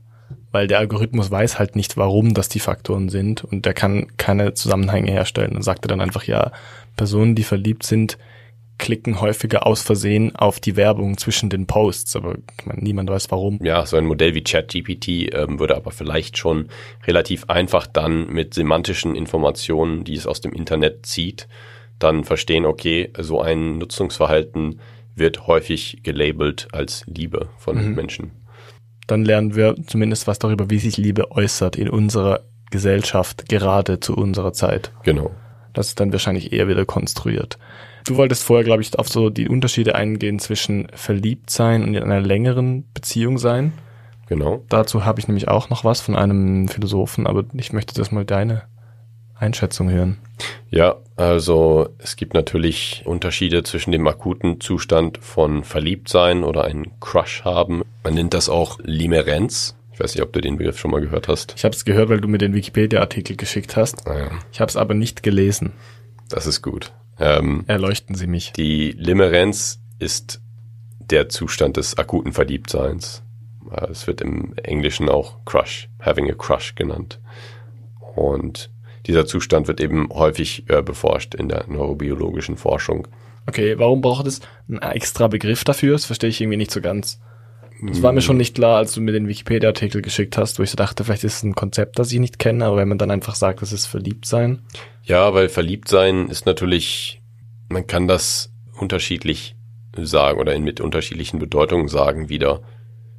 Weil der Algorithmus weiß halt nicht, warum das die Faktoren sind und der kann keine Zusammenhänge herstellen. Und sagt er dann einfach, ja, Personen, die verliebt sind, klicken häufiger aus Versehen auf die Werbung zwischen den Posts, aber meine, niemand weiß warum. Ja, so ein Modell wie ChatGPT ähm, würde aber vielleicht schon relativ einfach dann mit semantischen Informationen, die es aus dem Internet zieht, dann verstehen, okay, so ein Nutzungsverhalten wird häufig gelabelt als Liebe von mhm. Menschen. Dann lernen wir zumindest was darüber, wie sich Liebe äußert in unserer Gesellschaft, gerade zu unserer Zeit. Genau. Das ist dann wahrscheinlich eher wieder konstruiert. Du wolltest vorher, glaube ich, auf so die Unterschiede eingehen zwischen verliebt sein und in einer längeren Beziehung sein. Genau. Dazu habe ich nämlich auch noch was von einem Philosophen, aber ich möchte das mal deine Einschätzung hören. Ja, also es gibt natürlich Unterschiede zwischen dem akuten Zustand von Verliebtsein oder einen Crush haben. Man nennt das auch Limerenz. Ich weiß nicht, ob du den Begriff schon mal gehört hast. Ich habe es gehört, weil du mir den Wikipedia-Artikel geschickt hast. Ah, ja. Ich habe es aber nicht gelesen. Das ist gut. Ähm, Erleuchten Sie mich. Die Limerenz ist der Zustand des akuten Verliebtseins. Es wird im Englischen auch Crush, having a Crush genannt. Und dieser Zustand wird eben häufig äh, beforscht in der neurobiologischen Forschung. Okay, warum braucht es einen extra Begriff dafür? Das verstehe ich irgendwie nicht so ganz. Das war mir schon nicht klar, als du mir den Wikipedia-Artikel geschickt hast, wo ich so dachte, vielleicht ist es ein Konzept, das ich nicht kenne, aber wenn man dann einfach sagt, das ist Verliebtsein. Ja, weil Verliebtsein ist natürlich, man kann das unterschiedlich sagen oder mit unterschiedlichen Bedeutungen sagen wieder.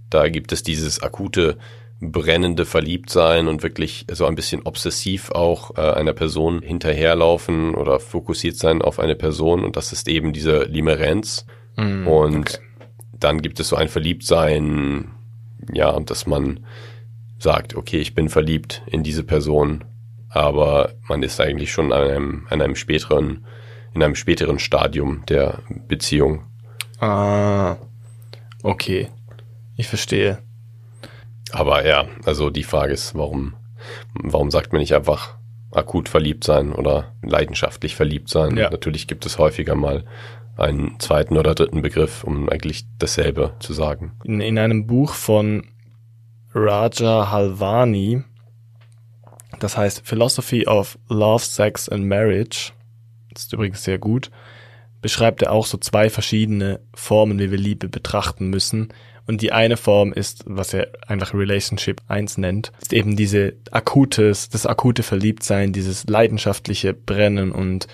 Da gibt es dieses akute brennende Verliebtsein und wirklich so ein bisschen obsessiv auch äh, einer Person hinterherlaufen oder fokussiert sein auf eine Person und das ist eben diese Limerenz. Mm, und okay. dann gibt es so ein Verliebtsein, ja, dass man sagt, okay, ich bin verliebt in diese Person, aber man ist eigentlich schon an einem, an einem späteren, in einem späteren Stadium der Beziehung. Ah, okay. Ich verstehe. Aber ja, also die Frage ist, warum, warum sagt man nicht einfach akut verliebt sein oder leidenschaftlich verliebt sein? Ja. Natürlich gibt es häufiger mal einen zweiten oder dritten Begriff, um eigentlich dasselbe zu sagen. In, in einem Buch von Raja Halvani, das heißt Philosophy of Love, Sex and Marriage, das ist übrigens sehr gut, beschreibt er auch so zwei verschiedene Formen, wie wir Liebe betrachten müssen. Und die eine Form ist, was er einfach Relationship 1 nennt, ist eben diese akutes, das akute Verliebtsein, dieses leidenschaftliche Brennen und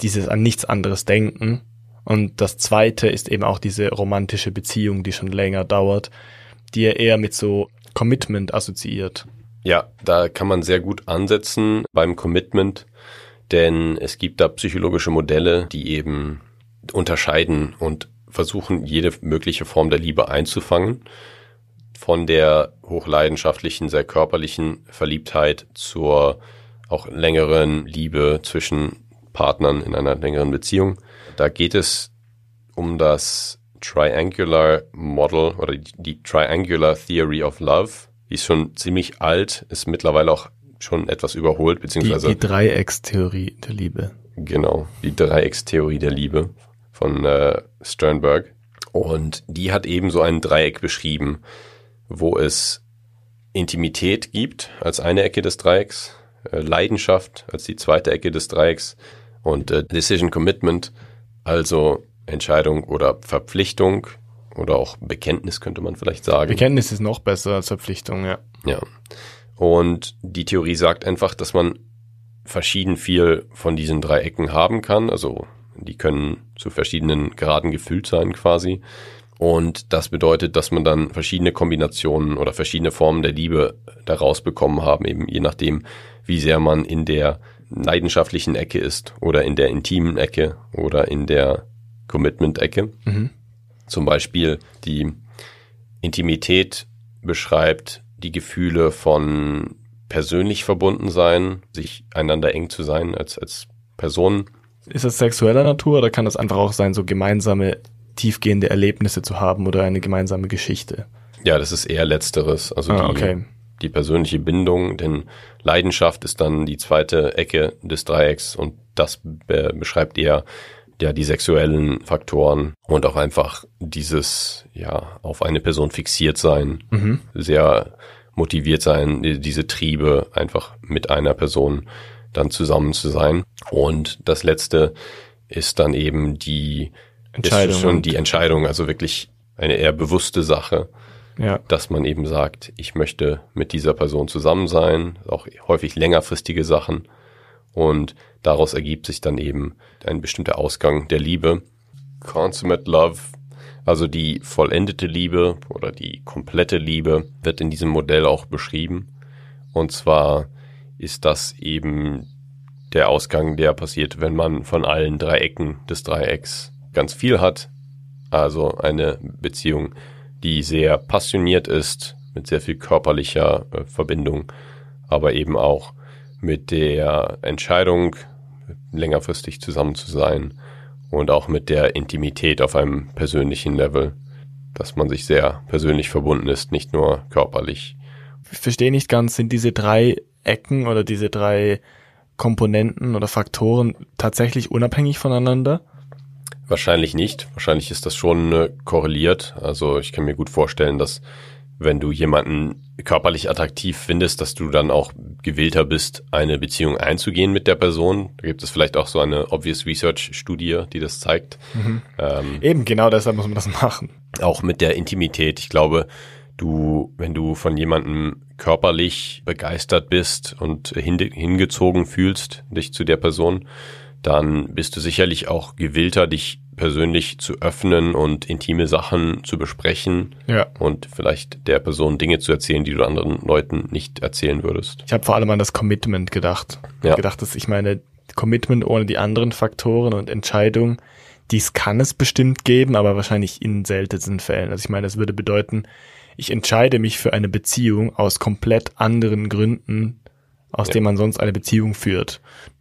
dieses an nichts anderes denken. Und das zweite ist eben auch diese romantische Beziehung, die schon länger dauert, die er eher mit so Commitment assoziiert. Ja, da kann man sehr gut ansetzen beim Commitment, denn es gibt da psychologische Modelle, die eben unterscheiden und versuchen, jede mögliche Form der Liebe einzufangen. Von der hochleidenschaftlichen, sehr körperlichen Verliebtheit zur auch längeren Liebe zwischen Partnern in einer längeren Beziehung. Da geht es um das Triangular Model oder die Triangular Theory of Love. Die ist schon ziemlich alt, ist mittlerweile auch schon etwas überholt, beziehungsweise. Die, die Dreieckstheorie der Liebe. Genau, die Dreieckstheorie der Liebe von äh, Sternberg. Und die hat eben so ein Dreieck beschrieben, wo es Intimität gibt als eine Ecke des Dreiecks, äh, Leidenschaft als die zweite Ecke des Dreiecks und äh, Decision Commitment, also Entscheidung oder Verpflichtung oder auch Bekenntnis könnte man vielleicht sagen. Bekenntnis ist noch besser als Verpflichtung, ja. Ja. Und die Theorie sagt einfach, dass man verschieden viel von diesen Dreiecken haben kann, also die können zu verschiedenen Graden gefüllt sein quasi. Und das bedeutet, dass man dann verschiedene Kombinationen oder verschiedene Formen der Liebe daraus bekommen haben, eben je nachdem, wie sehr man in der leidenschaftlichen Ecke ist oder in der intimen Ecke oder in der Commitment-Ecke. Mhm. Zum Beispiel die Intimität beschreibt die Gefühle von persönlich verbunden sein, sich einander eng zu sein als, als Personen. Ist das sexueller Natur oder kann das einfach auch sein, so gemeinsame, tiefgehende Erlebnisse zu haben oder eine gemeinsame Geschichte? Ja, das ist eher letzteres. Also ah, die, okay. die persönliche Bindung, denn Leidenschaft ist dann die zweite Ecke des Dreiecks und das be beschreibt eher ja die sexuellen Faktoren und auch einfach dieses ja auf eine Person fixiert sein, mhm. sehr motiviert sein, diese Triebe einfach mit einer Person dann zusammen zu sein. Und das letzte ist dann eben die Entscheidung. Schon die Entscheidung, also wirklich eine eher bewusste Sache, ja. dass man eben sagt, ich möchte mit dieser Person zusammen sein, auch häufig längerfristige Sachen. Und daraus ergibt sich dann eben ein bestimmter Ausgang der Liebe. Consummate Love also die vollendete Liebe oder die komplette Liebe wird in diesem Modell auch beschrieben. Und zwar ist das eben der Ausgang, der passiert, wenn man von allen drei Ecken des Dreiecks ganz viel hat. Also eine Beziehung, die sehr passioniert ist, mit sehr viel körperlicher äh, Verbindung, aber eben auch mit der Entscheidung, längerfristig zusammen zu sein und auch mit der Intimität auf einem persönlichen Level, dass man sich sehr persönlich verbunden ist, nicht nur körperlich. Ich verstehe nicht ganz, sind diese drei Ecken oder diese drei Komponenten oder Faktoren tatsächlich unabhängig voneinander? Wahrscheinlich nicht. Wahrscheinlich ist das schon äh, korreliert. Also ich kann mir gut vorstellen, dass wenn du jemanden körperlich attraktiv findest, dass du dann auch gewillter bist, eine Beziehung einzugehen mit der Person. Da gibt es vielleicht auch so eine Obvious Research Studie, die das zeigt. Mhm. Ähm, Eben, genau deshalb muss man das [LAUGHS] machen. Auch mit der Intimität. Ich glaube, du, wenn du von jemandem körperlich begeistert bist und hingezogen fühlst, dich zu der Person, dann bist du sicherlich auch gewillter, dich persönlich zu öffnen und intime Sachen zu besprechen ja. und vielleicht der Person Dinge zu erzählen, die du anderen Leuten nicht erzählen würdest. Ich habe vor allem an das Commitment gedacht. Ja. Ich gedacht, dass ich meine Commitment ohne die anderen Faktoren und Entscheidungen, dies kann es bestimmt geben, aber wahrscheinlich in seltensten Fällen. Also ich meine, das würde bedeuten, ich entscheide mich für eine Beziehung aus komplett anderen Gründen, aus ja. denen man sonst eine Beziehung führt.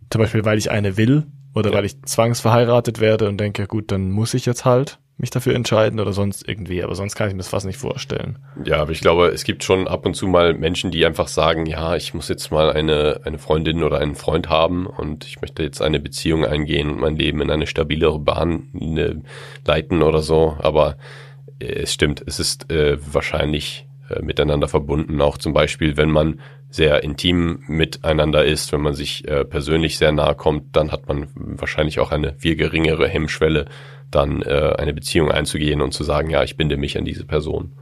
Zum Beispiel, weil ich eine will oder ja. weil ich zwangsverheiratet werde und denke, gut, dann muss ich jetzt halt mich dafür entscheiden oder sonst irgendwie, aber sonst kann ich mir das fast nicht vorstellen. Ja, aber ich glaube, es gibt schon ab und zu mal Menschen, die einfach sagen, ja, ich muss jetzt mal eine, eine Freundin oder einen Freund haben und ich möchte jetzt eine Beziehung eingehen und mein Leben in eine stabilere Bahn ne, leiten oder so, aber äh, es stimmt, es ist äh, wahrscheinlich äh, miteinander verbunden, auch zum Beispiel, wenn man sehr intim miteinander ist, wenn man sich äh, persönlich sehr nahe kommt, dann hat man wahrscheinlich auch eine viel geringere Hemmschwelle, dann äh, eine Beziehung einzugehen und zu sagen, ja, ich binde mich an diese Person.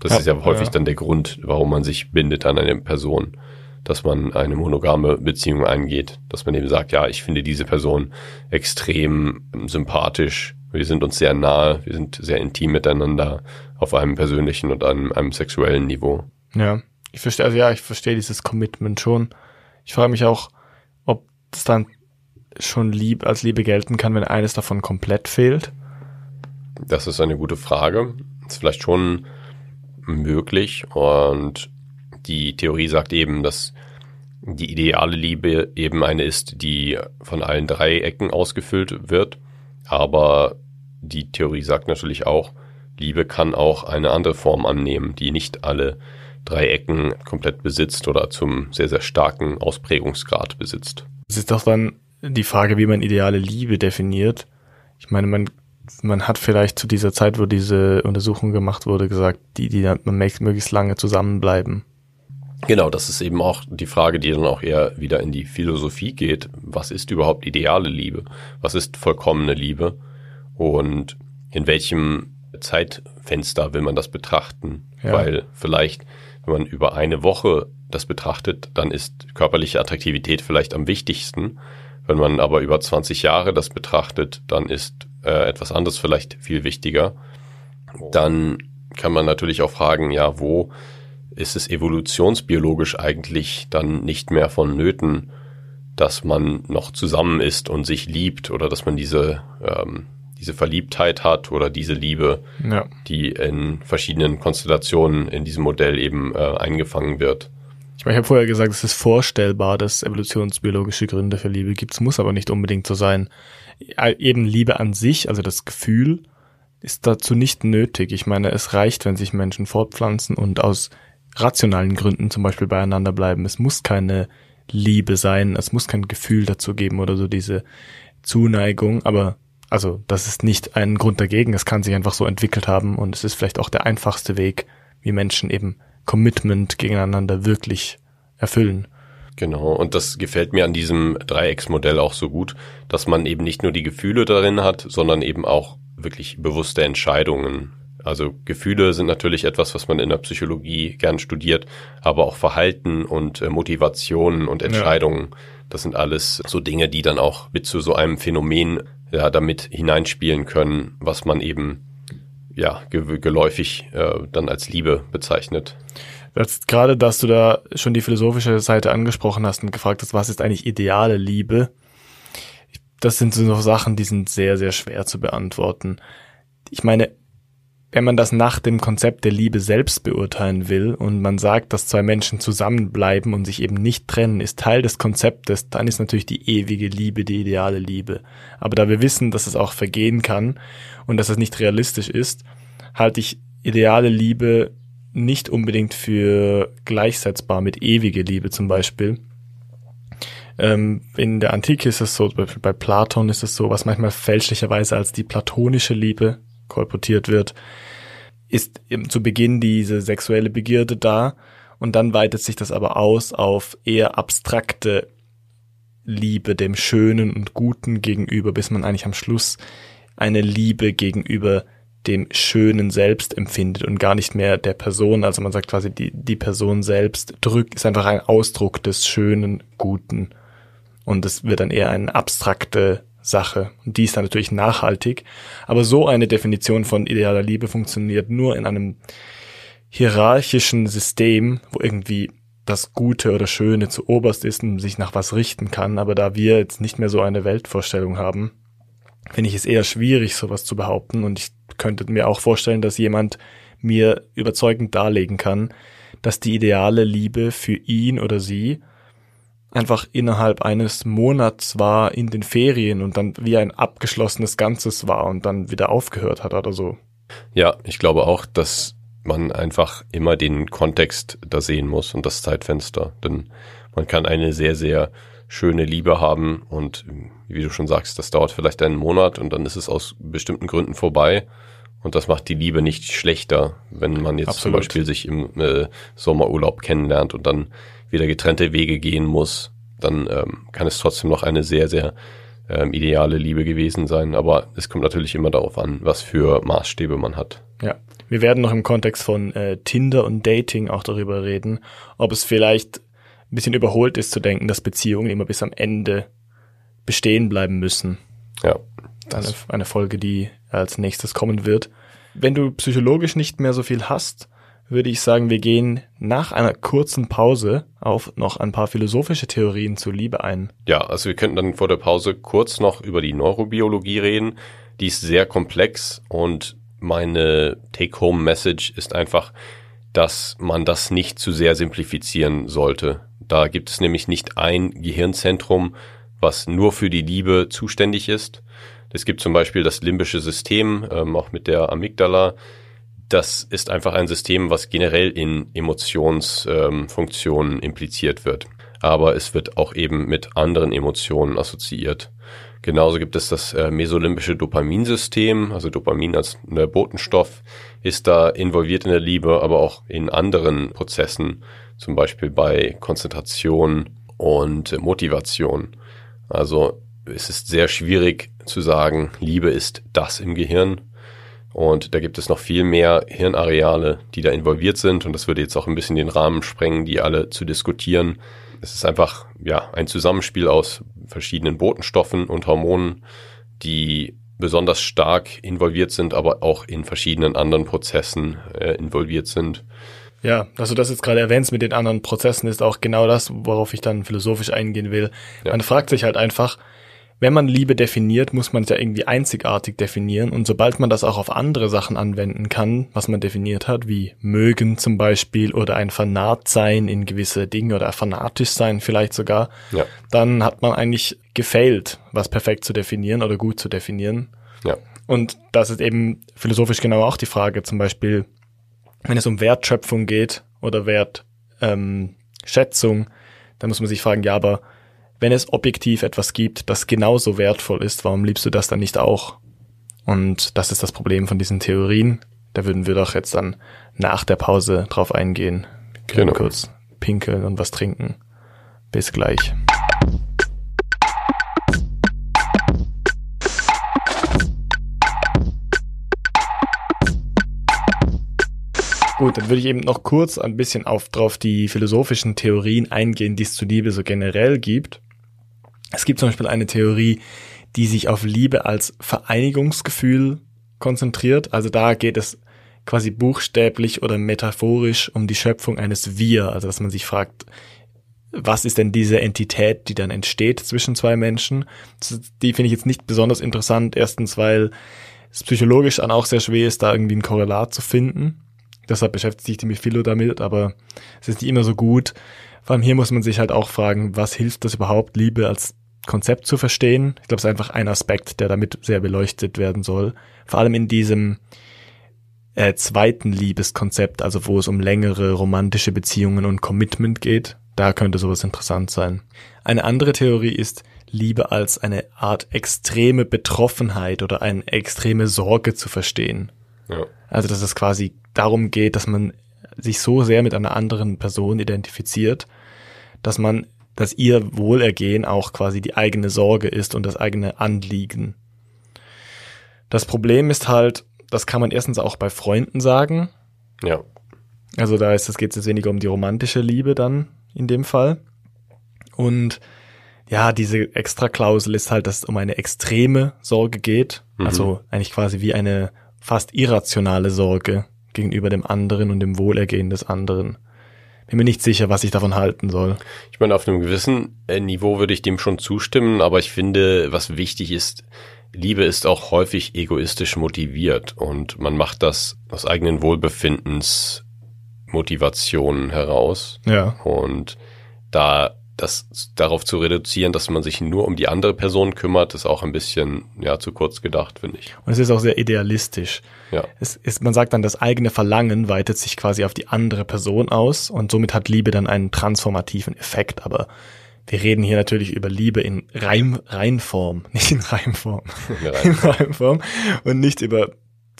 Das ja, ist ja häufig ja. dann der Grund, warum man sich bindet an eine Person, dass man eine monogame Beziehung eingeht, dass man eben sagt, ja, ich finde diese Person extrem sympathisch, wir sind uns sehr nahe, wir sind sehr intim miteinander auf einem persönlichen und einem, einem sexuellen Niveau. Ja. Ich verstehe, also ja, ich verstehe dieses Commitment schon. Ich frage mich auch, ob es dann schon lieb, als Liebe gelten kann, wenn eines davon komplett fehlt. Das ist eine gute Frage. Ist vielleicht schon möglich und die Theorie sagt eben, dass die ideale Liebe eben eine ist, die von allen drei Ecken ausgefüllt wird. Aber die Theorie sagt natürlich auch, Liebe kann auch eine andere Form annehmen, die nicht alle drei Ecken komplett besitzt oder zum sehr, sehr starken Ausprägungsgrad besitzt. Es ist doch dann die Frage, wie man ideale Liebe definiert. Ich meine, man, man hat vielleicht zu dieser Zeit, wo diese Untersuchung gemacht wurde, gesagt, die, die man möglichst lange zusammenbleiben. Genau, das ist eben auch die Frage, die dann auch eher wieder in die Philosophie geht. Was ist überhaupt ideale Liebe? Was ist vollkommene Liebe? Und in welchem Zeitfenster will man das betrachten? Ja. Weil vielleicht wenn man über eine Woche das betrachtet, dann ist körperliche Attraktivität vielleicht am wichtigsten. Wenn man aber über 20 Jahre das betrachtet, dann ist äh, etwas anderes vielleicht viel wichtiger. dann kann man natürlich auch fragen, ja, wo ist es evolutionsbiologisch eigentlich dann nicht mehr vonnöten, dass man noch zusammen ist und sich liebt oder dass man diese, ähm, diese Verliebtheit hat oder diese Liebe, ja. die in verschiedenen Konstellationen in diesem Modell eben äh, eingefangen wird. Ich meine, ich habe vorher gesagt, es ist vorstellbar, dass evolutionsbiologische Gründe für Liebe gibt. Es muss aber nicht unbedingt so sein. Eben Liebe an sich, also das Gefühl, ist dazu nicht nötig. Ich meine, es reicht, wenn sich Menschen fortpflanzen und aus rationalen Gründen zum Beispiel beieinander bleiben. Es muss keine Liebe sein, es muss kein Gefühl dazu geben oder so diese Zuneigung, aber also das ist nicht ein Grund dagegen, es kann sich einfach so entwickelt haben und es ist vielleicht auch der einfachste Weg, wie Menschen eben Commitment gegeneinander wirklich erfüllen. Genau, und das gefällt mir an diesem Dreiecksmodell auch so gut, dass man eben nicht nur die Gefühle darin hat, sondern eben auch wirklich bewusste Entscheidungen also Gefühle sind natürlich etwas, was man in der Psychologie gern studiert, aber auch Verhalten und äh, Motivationen und Entscheidungen, ja. das sind alles so Dinge, die dann auch mit zu so einem Phänomen ja damit hineinspielen können, was man eben ja ge geläufig äh, dann als Liebe bezeichnet. Das, gerade, dass du da schon die philosophische Seite angesprochen hast und gefragt hast, was ist eigentlich ideale Liebe? Das sind so noch Sachen, die sind sehr, sehr schwer zu beantworten. Ich meine, wenn man das nach dem Konzept der Liebe selbst beurteilen will und man sagt, dass zwei Menschen zusammenbleiben und sich eben nicht trennen, ist Teil des Konzeptes, dann ist natürlich die ewige Liebe die ideale Liebe. Aber da wir wissen, dass es auch vergehen kann und dass es nicht realistisch ist, halte ich ideale Liebe nicht unbedingt für gleichsetzbar mit ewige Liebe zum Beispiel. Ähm, in der Antike ist es so, bei Platon ist es so, was manchmal fälschlicherweise als die platonische Liebe kolportiert wird, ist zu Beginn diese sexuelle Begierde da und dann weitet sich das aber aus auf eher abstrakte Liebe dem Schönen und Guten gegenüber, bis man eigentlich am Schluss eine Liebe gegenüber dem Schönen selbst empfindet und gar nicht mehr der Person. Also man sagt quasi, die, die Person selbst drückt, ist einfach ein Ausdruck des Schönen, Guten. Und es wird dann eher eine abstrakte Sache. Und die ist dann natürlich nachhaltig. Aber so eine Definition von idealer Liebe funktioniert nur in einem hierarchischen System, wo irgendwie das Gute oder Schöne zu oberst ist und sich nach was richten kann. Aber da wir jetzt nicht mehr so eine Weltvorstellung haben, finde ich es eher schwierig, sowas zu behaupten. Und ich könnte mir auch vorstellen, dass jemand mir überzeugend darlegen kann, dass die ideale Liebe für ihn oder sie einfach innerhalb eines Monats war in den Ferien und dann wie ein abgeschlossenes Ganzes war und dann wieder aufgehört hat oder so. Ja, ich glaube auch, dass man einfach immer den Kontext da sehen muss und das Zeitfenster. Denn man kann eine sehr, sehr schöne Liebe haben und wie du schon sagst, das dauert vielleicht einen Monat und dann ist es aus bestimmten Gründen vorbei. Und das macht die Liebe nicht schlechter, wenn man jetzt Absolut. zum Beispiel sich im äh, Sommerurlaub kennenlernt und dann wieder getrennte Wege gehen muss, dann ähm, kann es trotzdem noch eine sehr, sehr ähm, ideale Liebe gewesen sein. Aber es kommt natürlich immer darauf an, was für Maßstäbe man hat. Ja. Wir werden noch im Kontext von äh, Tinder und Dating auch darüber reden, ob es vielleicht ein bisschen überholt ist zu denken, dass Beziehungen immer bis am Ende bestehen bleiben müssen. Ja. Eine, eine Folge, die als nächstes kommen wird. Wenn du psychologisch nicht mehr so viel hast, würde ich sagen, wir gehen nach einer kurzen Pause auf noch ein paar philosophische Theorien zur Liebe ein. Ja, also wir könnten dann vor der Pause kurz noch über die Neurobiologie reden. Die ist sehr komplex und meine Take-Home-Message ist einfach, dass man das nicht zu sehr simplifizieren sollte. Da gibt es nämlich nicht ein Gehirnzentrum, was nur für die Liebe zuständig ist. Es gibt zum Beispiel das limbische System, ähm, auch mit der Amygdala, das ist einfach ein System, was generell in Emotionsfunktionen ähm, impliziert wird. Aber es wird auch eben mit anderen Emotionen assoziiert. Genauso gibt es das äh, mesolimbische Dopaminsystem, also Dopamin als äh, Botenstoff ist da involviert in der Liebe, aber auch in anderen Prozessen, zum Beispiel bei Konzentration und Motivation. Also es ist sehr schwierig zu sagen, Liebe ist das im Gehirn, und da gibt es noch viel mehr Hirnareale, die da involviert sind. Und das würde jetzt auch ein bisschen den Rahmen sprengen, die alle zu diskutieren. Es ist einfach, ja, ein Zusammenspiel aus verschiedenen Botenstoffen und Hormonen, die besonders stark involviert sind, aber auch in verschiedenen anderen Prozessen äh, involviert sind. Ja, also das jetzt gerade erwähnst mit den anderen Prozessen ist auch genau das, worauf ich dann philosophisch eingehen will. Ja. Man fragt sich halt einfach, wenn man Liebe definiert, muss man es ja irgendwie einzigartig definieren. Und sobald man das auch auf andere Sachen anwenden kann, was man definiert hat, wie mögen zum Beispiel oder ein Fanat sein in gewisse Dinge oder fanatisch sein vielleicht sogar, ja. dann hat man eigentlich gefailt, was perfekt zu definieren oder gut zu definieren. Ja. Und das ist eben philosophisch genau auch die Frage, zum Beispiel, wenn es um Wertschöpfung geht oder Wertschätzung, ähm, dann muss man sich fragen, ja, aber wenn es objektiv etwas gibt, das genauso wertvoll ist, warum liebst du das dann nicht auch? Und das ist das Problem von diesen Theorien. Da würden wir doch jetzt dann nach der Pause drauf eingehen. Genau. kurz pinkeln und was trinken. Bis gleich. Gut, dann würde ich eben noch kurz ein bisschen auf drauf die philosophischen Theorien eingehen, die es zu Liebe so generell gibt. Es gibt zum Beispiel eine Theorie, die sich auf Liebe als Vereinigungsgefühl konzentriert. Also da geht es quasi buchstäblich oder metaphorisch um die Schöpfung eines Wir. Also dass man sich fragt, was ist denn diese Entität, die dann entsteht zwischen zwei Menschen? Die finde ich jetzt nicht besonders interessant. Erstens, weil es psychologisch dann auch sehr schwer ist, da irgendwie ein Korrelat zu finden. Deshalb beschäftigt sich die Philo damit, aber es ist nicht immer so gut. Vor allem hier muss man sich halt auch fragen, was hilft das überhaupt, Liebe als Konzept zu verstehen. Ich glaube, es ist einfach ein Aspekt, der damit sehr beleuchtet werden soll. Vor allem in diesem äh, zweiten Liebeskonzept, also wo es um längere romantische Beziehungen und Commitment geht. Da könnte sowas interessant sein. Eine andere Theorie ist Liebe als eine Art extreme Betroffenheit oder eine extreme Sorge zu verstehen. Ja. Also dass es quasi darum geht, dass man sich so sehr mit einer anderen Person identifiziert, dass man dass ihr Wohlergehen auch quasi die eigene Sorge ist und das eigene Anliegen. Das Problem ist halt, das kann man erstens auch bei Freunden sagen. Ja. Also da ist, es geht jetzt weniger um die romantische Liebe dann in dem Fall. Und ja, diese Extraklausel ist halt, dass es um eine extreme Sorge geht. Mhm. Also eigentlich quasi wie eine fast irrationale Sorge gegenüber dem anderen und dem Wohlergehen des anderen bin mir nicht sicher, was ich davon halten soll. Ich meine, auf einem gewissen äh, Niveau würde ich dem schon zustimmen, aber ich finde, was wichtig ist, Liebe ist auch häufig egoistisch motiviert und man macht das aus eigenen Wohlbefindens Motivationen heraus. Ja. Und da das darauf zu reduzieren, dass man sich nur um die andere Person kümmert, ist auch ein bisschen ja zu kurz gedacht, finde ich. Und es ist auch sehr idealistisch. Ja. Es ist, man sagt dann, das eigene Verlangen weitet sich quasi auf die andere Person aus und somit hat Liebe dann einen transformativen Effekt. Aber wir reden hier natürlich über Liebe in Reim, Reinform, [LAUGHS] nicht in Reimform. In Reimform und nicht über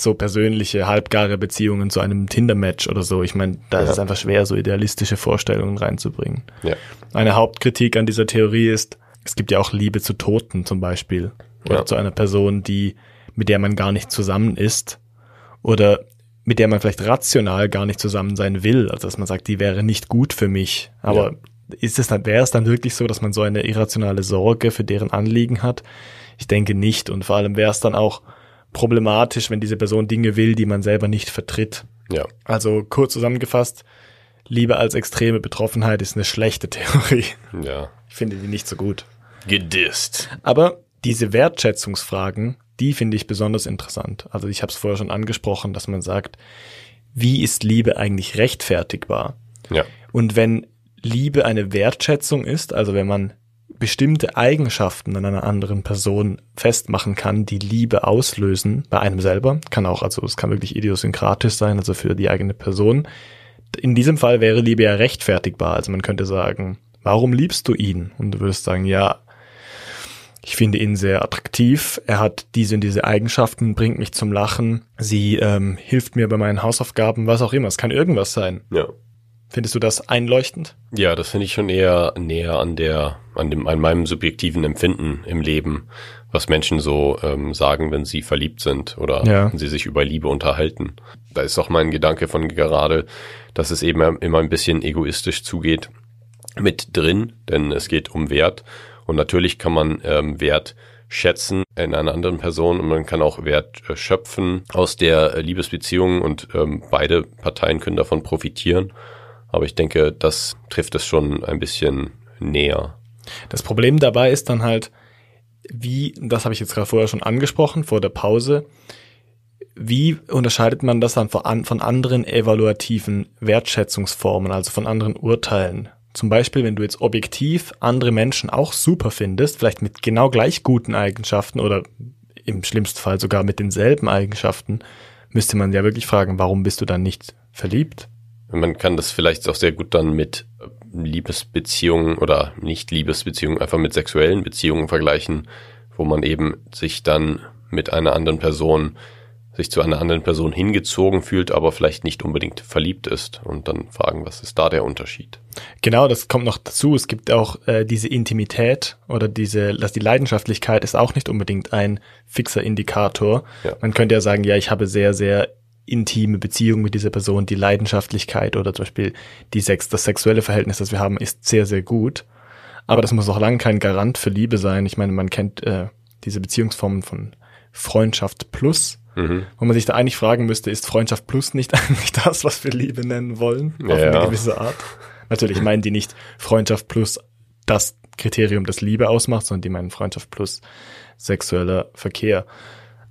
so persönliche, halbgare Beziehungen zu einem Tinder-Match oder so. Ich meine, da ja. ist es einfach schwer, so idealistische Vorstellungen reinzubringen. Ja. Eine Hauptkritik an dieser Theorie ist, es gibt ja auch Liebe zu Toten zum Beispiel. Oder ja. zu einer Person, die, mit der man gar nicht zusammen ist. Oder mit der man vielleicht rational gar nicht zusammen sein will. Also dass man sagt, die wäre nicht gut für mich. Aber ist es dann, wäre es dann wirklich so, dass man so eine irrationale Sorge für deren Anliegen hat? Ich denke nicht. Und vor allem wäre es dann auch problematisch, wenn diese Person Dinge will, die man selber nicht vertritt. Ja. Also kurz zusammengefasst, Liebe als extreme Betroffenheit ist eine schlechte Theorie. Ja. Ich finde die nicht so gut. Gedisst. Aber diese Wertschätzungsfragen, die finde ich besonders interessant. Also ich habe es vorher schon angesprochen, dass man sagt, wie ist Liebe eigentlich rechtfertigbar? Ja. Und wenn Liebe eine Wertschätzung ist, also wenn man bestimmte Eigenschaften an einer anderen Person festmachen kann, die Liebe auslösen, bei einem selber, kann auch, also es kann wirklich idiosynkratisch sein, also für die eigene Person. In diesem Fall wäre Liebe ja rechtfertigbar, also man könnte sagen, warum liebst du ihn? Und du würdest sagen, ja, ich finde ihn sehr attraktiv. Er hat diese und diese Eigenschaften, bringt mich zum Lachen. Sie ähm, hilft mir bei meinen Hausaufgaben, was auch immer. Es kann irgendwas sein. Ja. Findest du das einleuchtend? Ja, das finde ich schon eher näher an der, an dem, an meinem subjektiven Empfinden im Leben, was Menschen so ähm, sagen, wenn sie verliebt sind oder ja. wenn sie sich über Liebe unterhalten. Da ist auch mein Gedanke von gerade, dass es eben immer ein bisschen egoistisch zugeht mit drin, denn es geht um Wert und natürlich kann man ähm, Wert schätzen in einer anderen Person und man kann auch Wert äh, schöpfen aus der äh, Liebesbeziehung und ähm, beide Parteien können davon profitieren. Aber ich denke, das trifft es schon ein bisschen näher. Das Problem dabei ist dann halt, wie, das habe ich jetzt gerade vorher schon angesprochen, vor der Pause, wie unterscheidet man das dann von, von anderen evaluativen Wertschätzungsformen, also von anderen Urteilen? Zum Beispiel, wenn du jetzt objektiv andere Menschen auch super findest, vielleicht mit genau gleich guten Eigenschaften oder im schlimmsten Fall sogar mit denselben Eigenschaften, müsste man ja wirklich fragen, warum bist du dann nicht verliebt? Man kann das vielleicht auch sehr gut dann mit Liebesbeziehungen oder nicht Liebesbeziehungen, einfach mit sexuellen Beziehungen vergleichen, wo man eben sich dann mit einer anderen Person sich zu einer anderen Person hingezogen fühlt, aber vielleicht nicht unbedingt verliebt ist und dann fragen, was ist da der Unterschied? Genau, das kommt noch dazu. Es gibt auch äh, diese Intimität oder diese, dass die Leidenschaftlichkeit ist auch nicht unbedingt ein fixer Indikator. Ja. Man könnte ja sagen, ja, ich habe sehr, sehr intime Beziehung mit dieser Person, die Leidenschaftlichkeit oder zum Beispiel die Sex, das sexuelle Verhältnis, das wir haben, ist sehr, sehr gut. Aber das muss auch lange kein Garant für Liebe sein. Ich meine, man kennt äh, diese Beziehungsformen von Freundschaft plus Mhm. Wo man sich da eigentlich fragen müsste, ist Freundschaft plus nicht [LAUGHS] eigentlich das, was wir Liebe nennen wollen? Auf ja. eine gewisse Art. Natürlich meinen die nicht Freundschaft plus das Kriterium, das Liebe ausmacht, sondern die meinen Freundschaft plus sexueller Verkehr.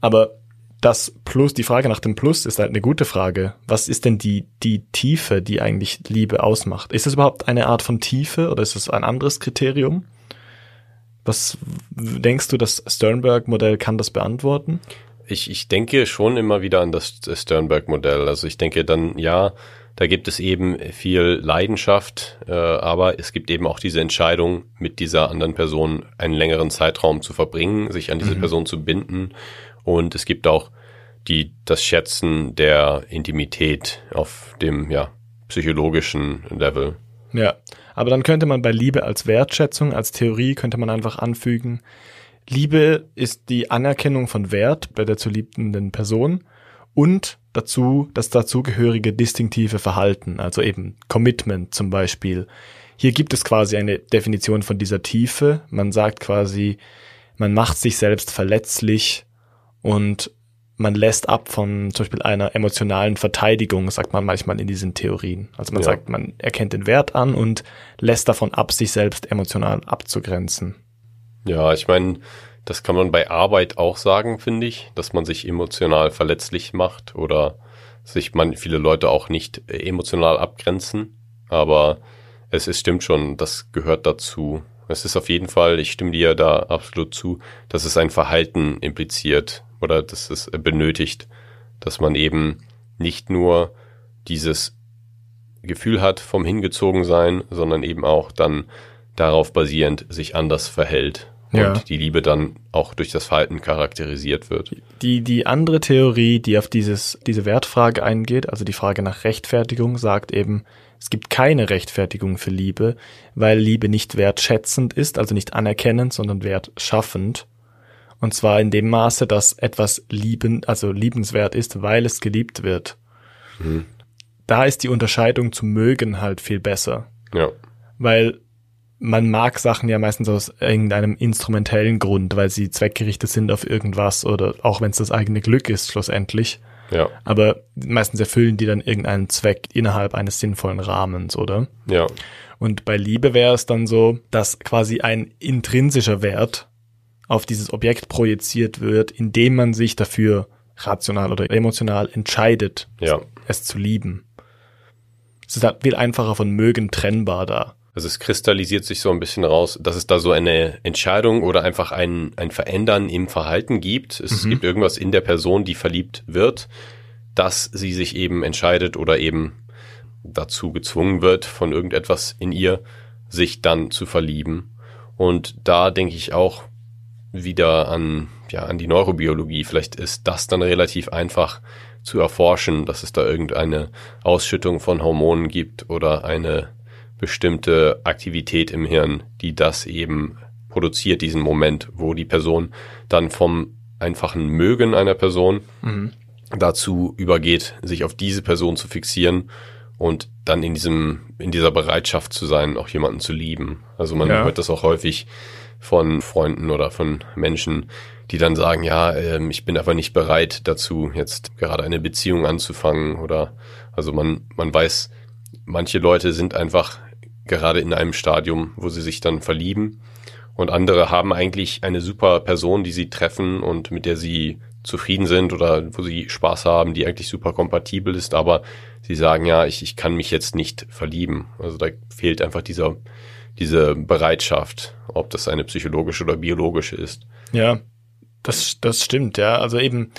Aber das Plus, die Frage nach dem Plus ist halt eine gute Frage. Was ist denn die, die Tiefe, die eigentlich Liebe ausmacht? Ist es überhaupt eine Art von Tiefe oder ist es ein anderes Kriterium? Was denkst du, das Sternberg-Modell kann das beantworten? ich, ich denke schon immer wieder an das Sternberg-Modell. Also ich denke dann, ja, da gibt es eben viel Leidenschaft, äh, aber es gibt eben auch diese Entscheidung, mit dieser anderen Person einen längeren Zeitraum zu verbringen, sich an diese mhm. Person zu binden. Und es gibt auch die, das Schätzen der Intimität auf dem, ja, psychologischen Level. Ja, aber dann könnte man bei Liebe als Wertschätzung, als Theorie, könnte man einfach anfügen, Liebe ist die Anerkennung von Wert bei der zu liebenden Person und dazu das dazugehörige distinktive Verhalten, also eben Commitment zum Beispiel. Hier gibt es quasi eine Definition von dieser Tiefe. Man sagt quasi, man macht sich selbst verletzlich und man lässt ab von zum Beispiel einer emotionalen Verteidigung, sagt man manchmal in diesen Theorien. Also man ja. sagt, man erkennt den Wert an und lässt davon ab, sich selbst emotional abzugrenzen. Ja, ich meine, das kann man bei Arbeit auch sagen, finde ich, dass man sich emotional verletzlich macht oder sich man viele Leute auch nicht emotional abgrenzen. Aber es ist, stimmt schon, das gehört dazu. Es ist auf jeden Fall, ich stimme dir da absolut zu, dass es ein Verhalten impliziert oder dass es benötigt, dass man eben nicht nur dieses Gefühl hat vom Hingezogensein, sondern eben auch dann darauf basierend sich anders verhält ja. und die Liebe dann auch durch das Verhalten charakterisiert wird. Die, die andere Theorie, die auf dieses, diese Wertfrage eingeht, also die Frage nach Rechtfertigung, sagt eben, es gibt keine Rechtfertigung für Liebe, weil Liebe nicht wertschätzend ist, also nicht anerkennend, sondern wertschaffend. Und zwar in dem Maße, dass etwas lieben, also liebenswert ist, weil es geliebt wird. Mhm. Da ist die Unterscheidung zu mögen halt viel besser. Ja. Weil man mag Sachen ja meistens aus irgendeinem instrumentellen Grund, weil sie zweckgerichtet sind auf irgendwas oder auch wenn es das eigene Glück ist, schlussendlich. Ja. Aber meistens erfüllen die dann irgendeinen Zweck innerhalb eines sinnvollen Rahmens, oder? Ja. Und bei Liebe wäre es dann so, dass quasi ein intrinsischer Wert auf dieses Objekt projiziert wird, indem man sich dafür rational oder emotional entscheidet, ja. es zu lieben. Es ist halt viel einfacher von mögen trennbar da. Also es kristallisiert sich so ein bisschen raus, dass es da so eine Entscheidung oder einfach ein, ein Verändern im Verhalten gibt. Es mhm. gibt irgendwas in der Person, die verliebt wird, dass sie sich eben entscheidet oder eben dazu gezwungen wird von irgendetwas in ihr, sich dann zu verlieben. Und da denke ich auch wieder an, ja, an die Neurobiologie. Vielleicht ist das dann relativ einfach zu erforschen, dass es da irgendeine Ausschüttung von Hormonen gibt oder eine bestimmte Aktivität im Hirn, die das eben produziert, diesen Moment, wo die Person dann vom einfachen Mögen einer Person mhm. dazu übergeht, sich auf diese Person zu fixieren und dann in diesem, in dieser Bereitschaft zu sein, auch jemanden zu lieben. Also man ja. hört das auch häufig von Freunden oder von Menschen, die dann sagen, ja, ähm, ich bin einfach nicht bereit dazu, jetzt gerade eine Beziehung anzufangen oder also man, man weiß, manche Leute sind einfach gerade in einem Stadium, wo sie sich dann verlieben und andere haben eigentlich eine super Person, die sie treffen und mit der sie zufrieden sind oder wo sie Spaß haben, die eigentlich super kompatibel ist, aber sie sagen ja, ich, ich kann mich jetzt nicht verlieben. Also da fehlt einfach dieser, diese Bereitschaft, ob das eine psychologische oder biologische ist. Ja, das, das stimmt, ja. Also eben,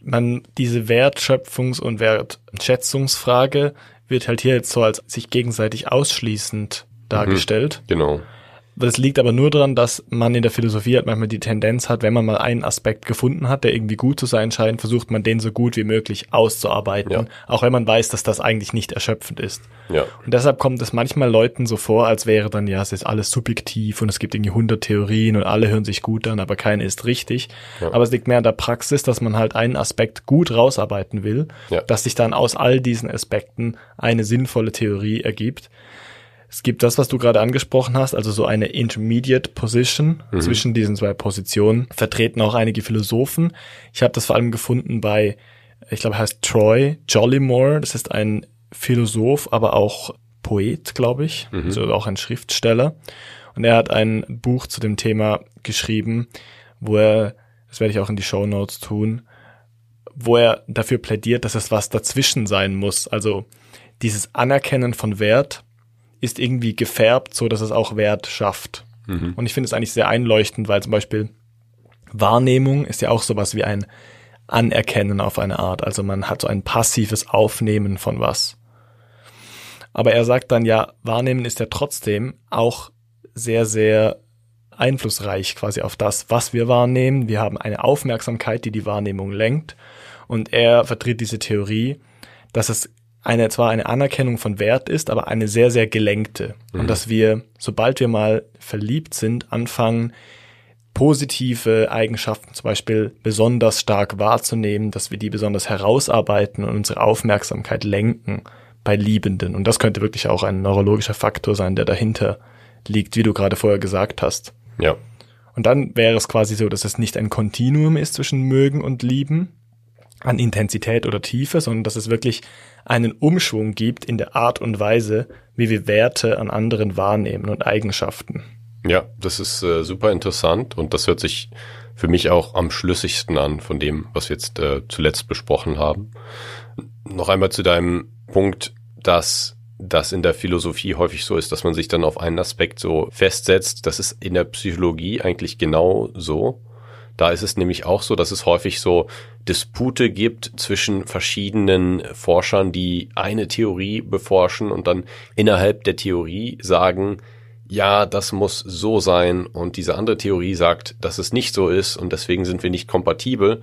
man, diese Wertschöpfungs- und Wertschätzungsfrage wird halt hier jetzt so als sich gegenseitig ausschließend dargestellt. Mhm, genau. Das liegt aber nur daran, dass man in der Philosophie halt manchmal die Tendenz hat, wenn man mal einen Aspekt gefunden hat, der irgendwie gut zu sein scheint, versucht man den so gut wie möglich auszuarbeiten, ja. auch wenn man weiß, dass das eigentlich nicht erschöpfend ist. Ja. Und deshalb kommt es manchmal Leuten so vor, als wäre dann, ja, es ist alles subjektiv und es gibt irgendwie 100 Theorien und alle hören sich gut an, aber keine ist richtig. Ja. Aber es liegt mehr an der Praxis, dass man halt einen Aspekt gut rausarbeiten will, ja. dass sich dann aus all diesen Aspekten eine sinnvolle Theorie ergibt. Es gibt das, was du gerade angesprochen hast, also so eine Intermediate Position mhm. zwischen diesen zwei Positionen, vertreten auch einige Philosophen. Ich habe das vor allem gefunden bei, ich glaube, er heißt Troy Jollymore. Das ist ein Philosoph, aber auch Poet, glaube ich, mhm. also auch ein Schriftsteller. Und er hat ein Buch zu dem Thema geschrieben, wo er, das werde ich auch in die Show Notes tun, wo er dafür plädiert, dass es was dazwischen sein muss. Also dieses Anerkennen von Wert ist irgendwie gefärbt, so dass es auch Wert schafft. Mhm. Und ich finde es eigentlich sehr einleuchtend, weil zum Beispiel Wahrnehmung ist ja auch sowas wie ein Anerkennen auf eine Art. Also man hat so ein passives Aufnehmen von was. Aber er sagt dann ja, Wahrnehmen ist ja trotzdem auch sehr, sehr einflussreich quasi auf das, was wir wahrnehmen. Wir haben eine Aufmerksamkeit, die die Wahrnehmung lenkt. Und er vertritt diese Theorie, dass es eine zwar eine Anerkennung von Wert ist, aber eine sehr, sehr gelenkte. Mhm. Und dass wir, sobald wir mal verliebt sind, anfangen, positive Eigenschaften zum Beispiel besonders stark wahrzunehmen, dass wir die besonders herausarbeiten und unsere Aufmerksamkeit lenken bei Liebenden. Und das könnte wirklich auch ein neurologischer Faktor sein, der dahinter liegt, wie du gerade vorher gesagt hast. Ja. Und dann wäre es quasi so, dass es nicht ein Kontinuum ist zwischen mögen und lieben, an Intensität oder Tiefe, sondern dass es wirklich einen Umschwung gibt in der Art und Weise, wie wir Werte an anderen wahrnehmen und Eigenschaften. Ja, das ist äh, super interessant und das hört sich für mich auch am schlüssigsten an von dem, was wir jetzt äh, zuletzt besprochen haben. Noch einmal zu deinem Punkt, dass das in der Philosophie häufig so ist, dass man sich dann auf einen Aspekt so festsetzt. Das ist in der Psychologie eigentlich genau so. Da ist es nämlich auch so, dass es häufig so Dispute gibt zwischen verschiedenen Forschern, die eine Theorie beforschen und dann innerhalb der Theorie sagen, ja, das muss so sein und diese andere Theorie sagt, dass es nicht so ist und deswegen sind wir nicht kompatibel.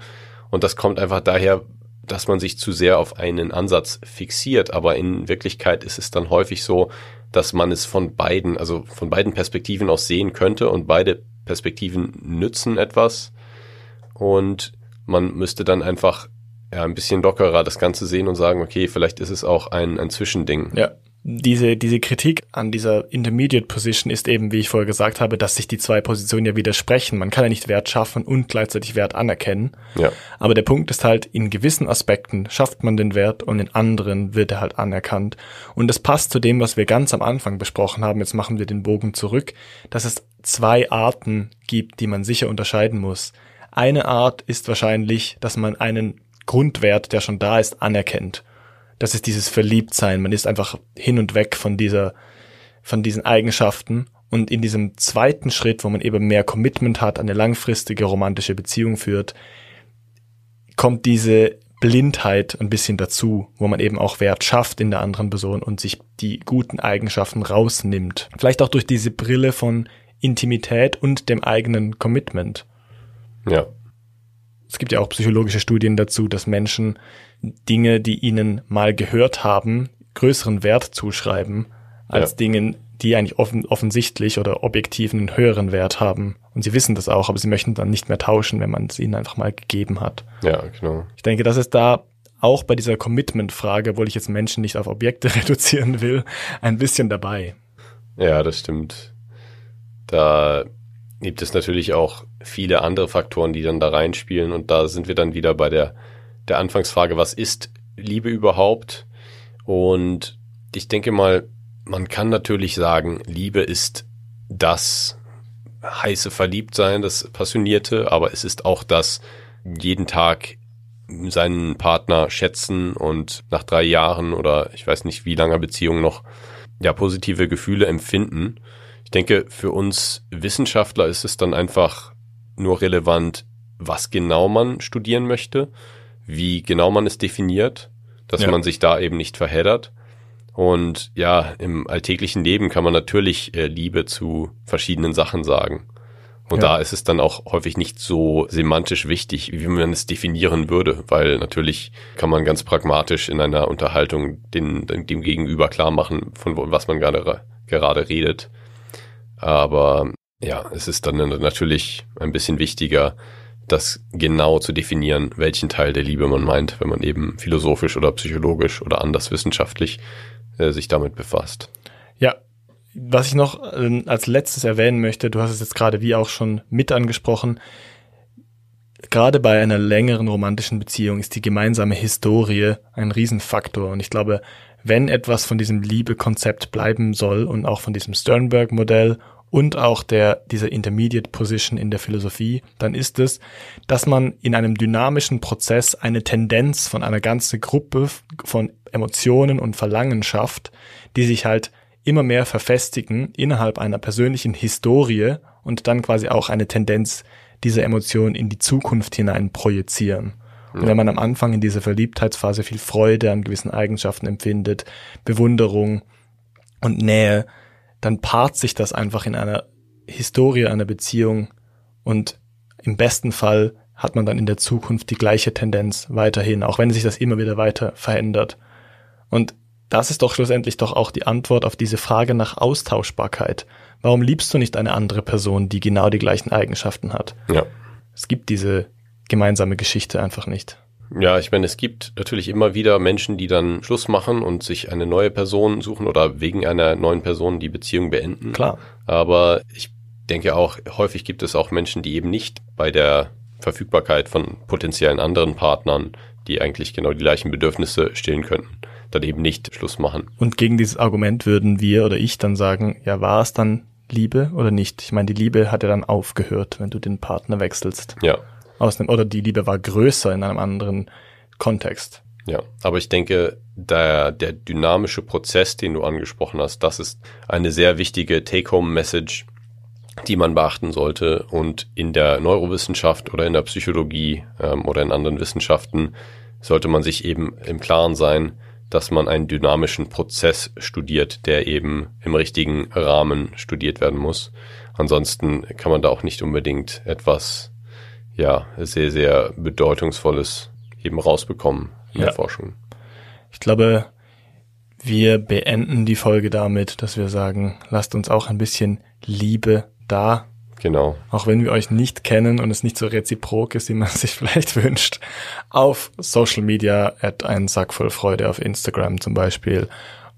Und das kommt einfach daher, dass man sich zu sehr auf einen Ansatz fixiert. Aber in Wirklichkeit ist es dann häufig so, dass man es von beiden, also von beiden Perspektiven aus sehen könnte und beide Perspektiven nützen etwas. Und man müsste dann einfach ja, ein bisschen lockerer das Ganze sehen und sagen, okay, vielleicht ist es auch ein, ein Zwischending. Ja. Diese, diese Kritik an dieser Intermediate Position ist eben, wie ich vorher gesagt habe, dass sich die zwei Positionen ja widersprechen. Man kann ja nicht Wert schaffen und gleichzeitig Wert anerkennen. Ja. Aber der Punkt ist halt, in gewissen Aspekten schafft man den Wert und in anderen wird er halt anerkannt. Und das passt zu dem, was wir ganz am Anfang besprochen haben. Jetzt machen wir den Bogen zurück, dass es zwei Arten gibt, die man sicher unterscheiden muss. Eine Art ist wahrscheinlich, dass man einen Grundwert, der schon da ist, anerkennt. Das ist dieses Verliebtsein. Man ist einfach hin und weg von dieser, von diesen Eigenschaften. Und in diesem zweiten Schritt, wo man eben mehr Commitment hat, eine langfristige romantische Beziehung führt, kommt diese Blindheit ein bisschen dazu, wo man eben auch Wert schafft in der anderen Person und sich die guten Eigenschaften rausnimmt. Vielleicht auch durch diese Brille von Intimität und dem eigenen Commitment. Ja. Es gibt ja auch psychologische Studien dazu, dass Menschen Dinge, die ihnen mal gehört haben, größeren Wert zuschreiben als ja. Dingen, die eigentlich offen, offensichtlich oder objektiv einen höheren Wert haben. Und sie wissen das auch, aber sie möchten dann nicht mehr tauschen, wenn man es ihnen einfach mal gegeben hat. Ja, genau. Ich denke, das ist da auch bei dieser Commitment-Frage, obwohl ich jetzt Menschen nicht auf Objekte [LAUGHS] reduzieren will, ein bisschen dabei. Ja, das stimmt. Da gibt es natürlich auch viele andere Faktoren, die dann da reinspielen. Und da sind wir dann wieder bei der, der Anfangsfrage, was ist Liebe überhaupt? Und ich denke mal, man kann natürlich sagen, Liebe ist das heiße Verliebtsein, das Passionierte, aber es ist auch das jeden Tag seinen Partner schätzen und nach drei Jahren oder ich weiß nicht wie langer Beziehung noch ja positive Gefühle empfinden. Ich denke, für uns Wissenschaftler ist es dann einfach nur relevant, was genau man studieren möchte, wie genau man es definiert, dass ja. man sich da eben nicht verheddert. Und ja, im alltäglichen Leben kann man natürlich äh, Liebe zu verschiedenen Sachen sagen. Und ja. da ist es dann auch häufig nicht so semantisch wichtig, wie man es definieren würde, weil natürlich kann man ganz pragmatisch in einer Unterhaltung den, dem Gegenüber klar machen, von was man gerade, gerade redet. Aber ja, es ist dann natürlich ein bisschen wichtiger, das genau zu definieren, welchen Teil der Liebe man meint, wenn man eben philosophisch oder psychologisch oder anders wissenschaftlich äh, sich damit befasst. Ja, was ich noch äh, als letztes erwähnen möchte, du hast es jetzt gerade wie auch schon mit angesprochen, gerade bei einer längeren romantischen Beziehung ist die gemeinsame Historie ein Riesenfaktor. Und ich glaube, wenn etwas von diesem Liebe-Konzept bleiben soll und auch von diesem Sternberg-Modell und auch der, dieser Intermediate Position in der Philosophie, dann ist es, dass man in einem dynamischen Prozess eine Tendenz von einer ganzen Gruppe von Emotionen und Verlangen schafft, die sich halt immer mehr verfestigen innerhalb einer persönlichen Historie und dann quasi auch eine Tendenz dieser Emotionen in die Zukunft hinein projizieren. Und wenn man am Anfang in dieser Verliebtheitsphase viel Freude an gewissen Eigenschaften empfindet, Bewunderung und Nähe, dann paart sich das einfach in einer Historie einer Beziehung und im besten Fall hat man dann in der Zukunft die gleiche Tendenz weiterhin, auch wenn sich das immer wieder weiter verändert. Und das ist doch schlussendlich doch auch die Antwort auf diese Frage nach Austauschbarkeit. Warum liebst du nicht eine andere Person, die genau die gleichen Eigenschaften hat? Ja. Es gibt diese gemeinsame Geschichte einfach nicht. Ja, ich meine, es gibt natürlich immer wieder Menschen, die dann Schluss machen und sich eine neue Person suchen oder wegen einer neuen Person die Beziehung beenden. Klar. Aber ich denke auch, häufig gibt es auch Menschen, die eben nicht bei der Verfügbarkeit von potenziellen anderen Partnern, die eigentlich genau die gleichen Bedürfnisse stillen könnten, dann eben nicht Schluss machen. Und gegen dieses Argument würden wir oder ich dann sagen, ja, war es dann Liebe oder nicht? Ich meine, die Liebe hat ja dann aufgehört, wenn du den Partner wechselst. Ja aus einem, oder die Liebe war größer in einem anderen Kontext. Ja, aber ich denke, der, der dynamische Prozess, den du angesprochen hast, das ist eine sehr wichtige Take-Home-Message, die man beachten sollte. Und in der Neurowissenschaft oder in der Psychologie ähm, oder in anderen Wissenschaften sollte man sich eben im Klaren sein, dass man einen dynamischen Prozess studiert, der eben im richtigen Rahmen studiert werden muss. Ansonsten kann man da auch nicht unbedingt etwas ja, sehr, sehr Bedeutungsvolles eben rausbekommen in ja. der Forschung. Ich glaube, wir beenden die Folge damit, dass wir sagen, lasst uns auch ein bisschen Liebe da. Genau. Auch wenn wir euch nicht kennen und es nicht so reziprok ist, wie man [LAUGHS] sich vielleicht wünscht. Auf Social Media at einen Sack voll Freude auf Instagram zum Beispiel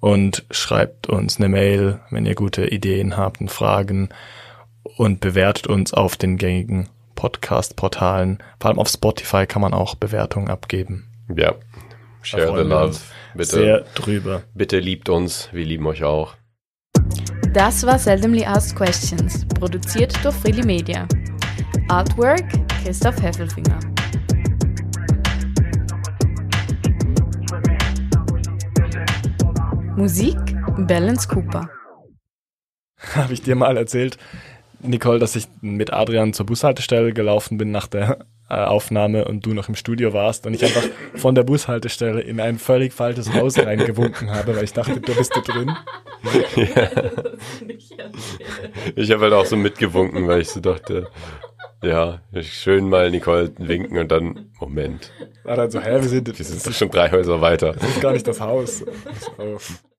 und schreibt uns eine Mail, wenn ihr gute Ideen habt und Fragen und bewertet uns auf den gängigen Podcast-Portalen. Vor allem auf Spotify kann man auch Bewertungen abgeben. Ja. Share the love. Bitte. Sehr drüber. Bitte liebt uns. Wir lieben euch auch. Das war Seldomly Asked Questions, produziert durch Freely Media. Artwork Christoph Heffelfinger. Musik Balance Cooper. [LAUGHS] Habe ich dir mal erzählt, Nicole, dass ich mit Adrian zur Bushaltestelle gelaufen bin nach der äh, Aufnahme und du noch im Studio warst und ich einfach von der Bushaltestelle in ein völlig falsches Haus reingewunken habe, weil ich dachte, du bist da drin. Ja. Ich habe halt auch so mitgewunken, weil ich so dachte, ja, schön mal Nicole winken und dann, Moment. War dann so, hä, wir sind, wir sind schon drei Häuser weiter. Das ist gar nicht das Haus. So. [LAUGHS]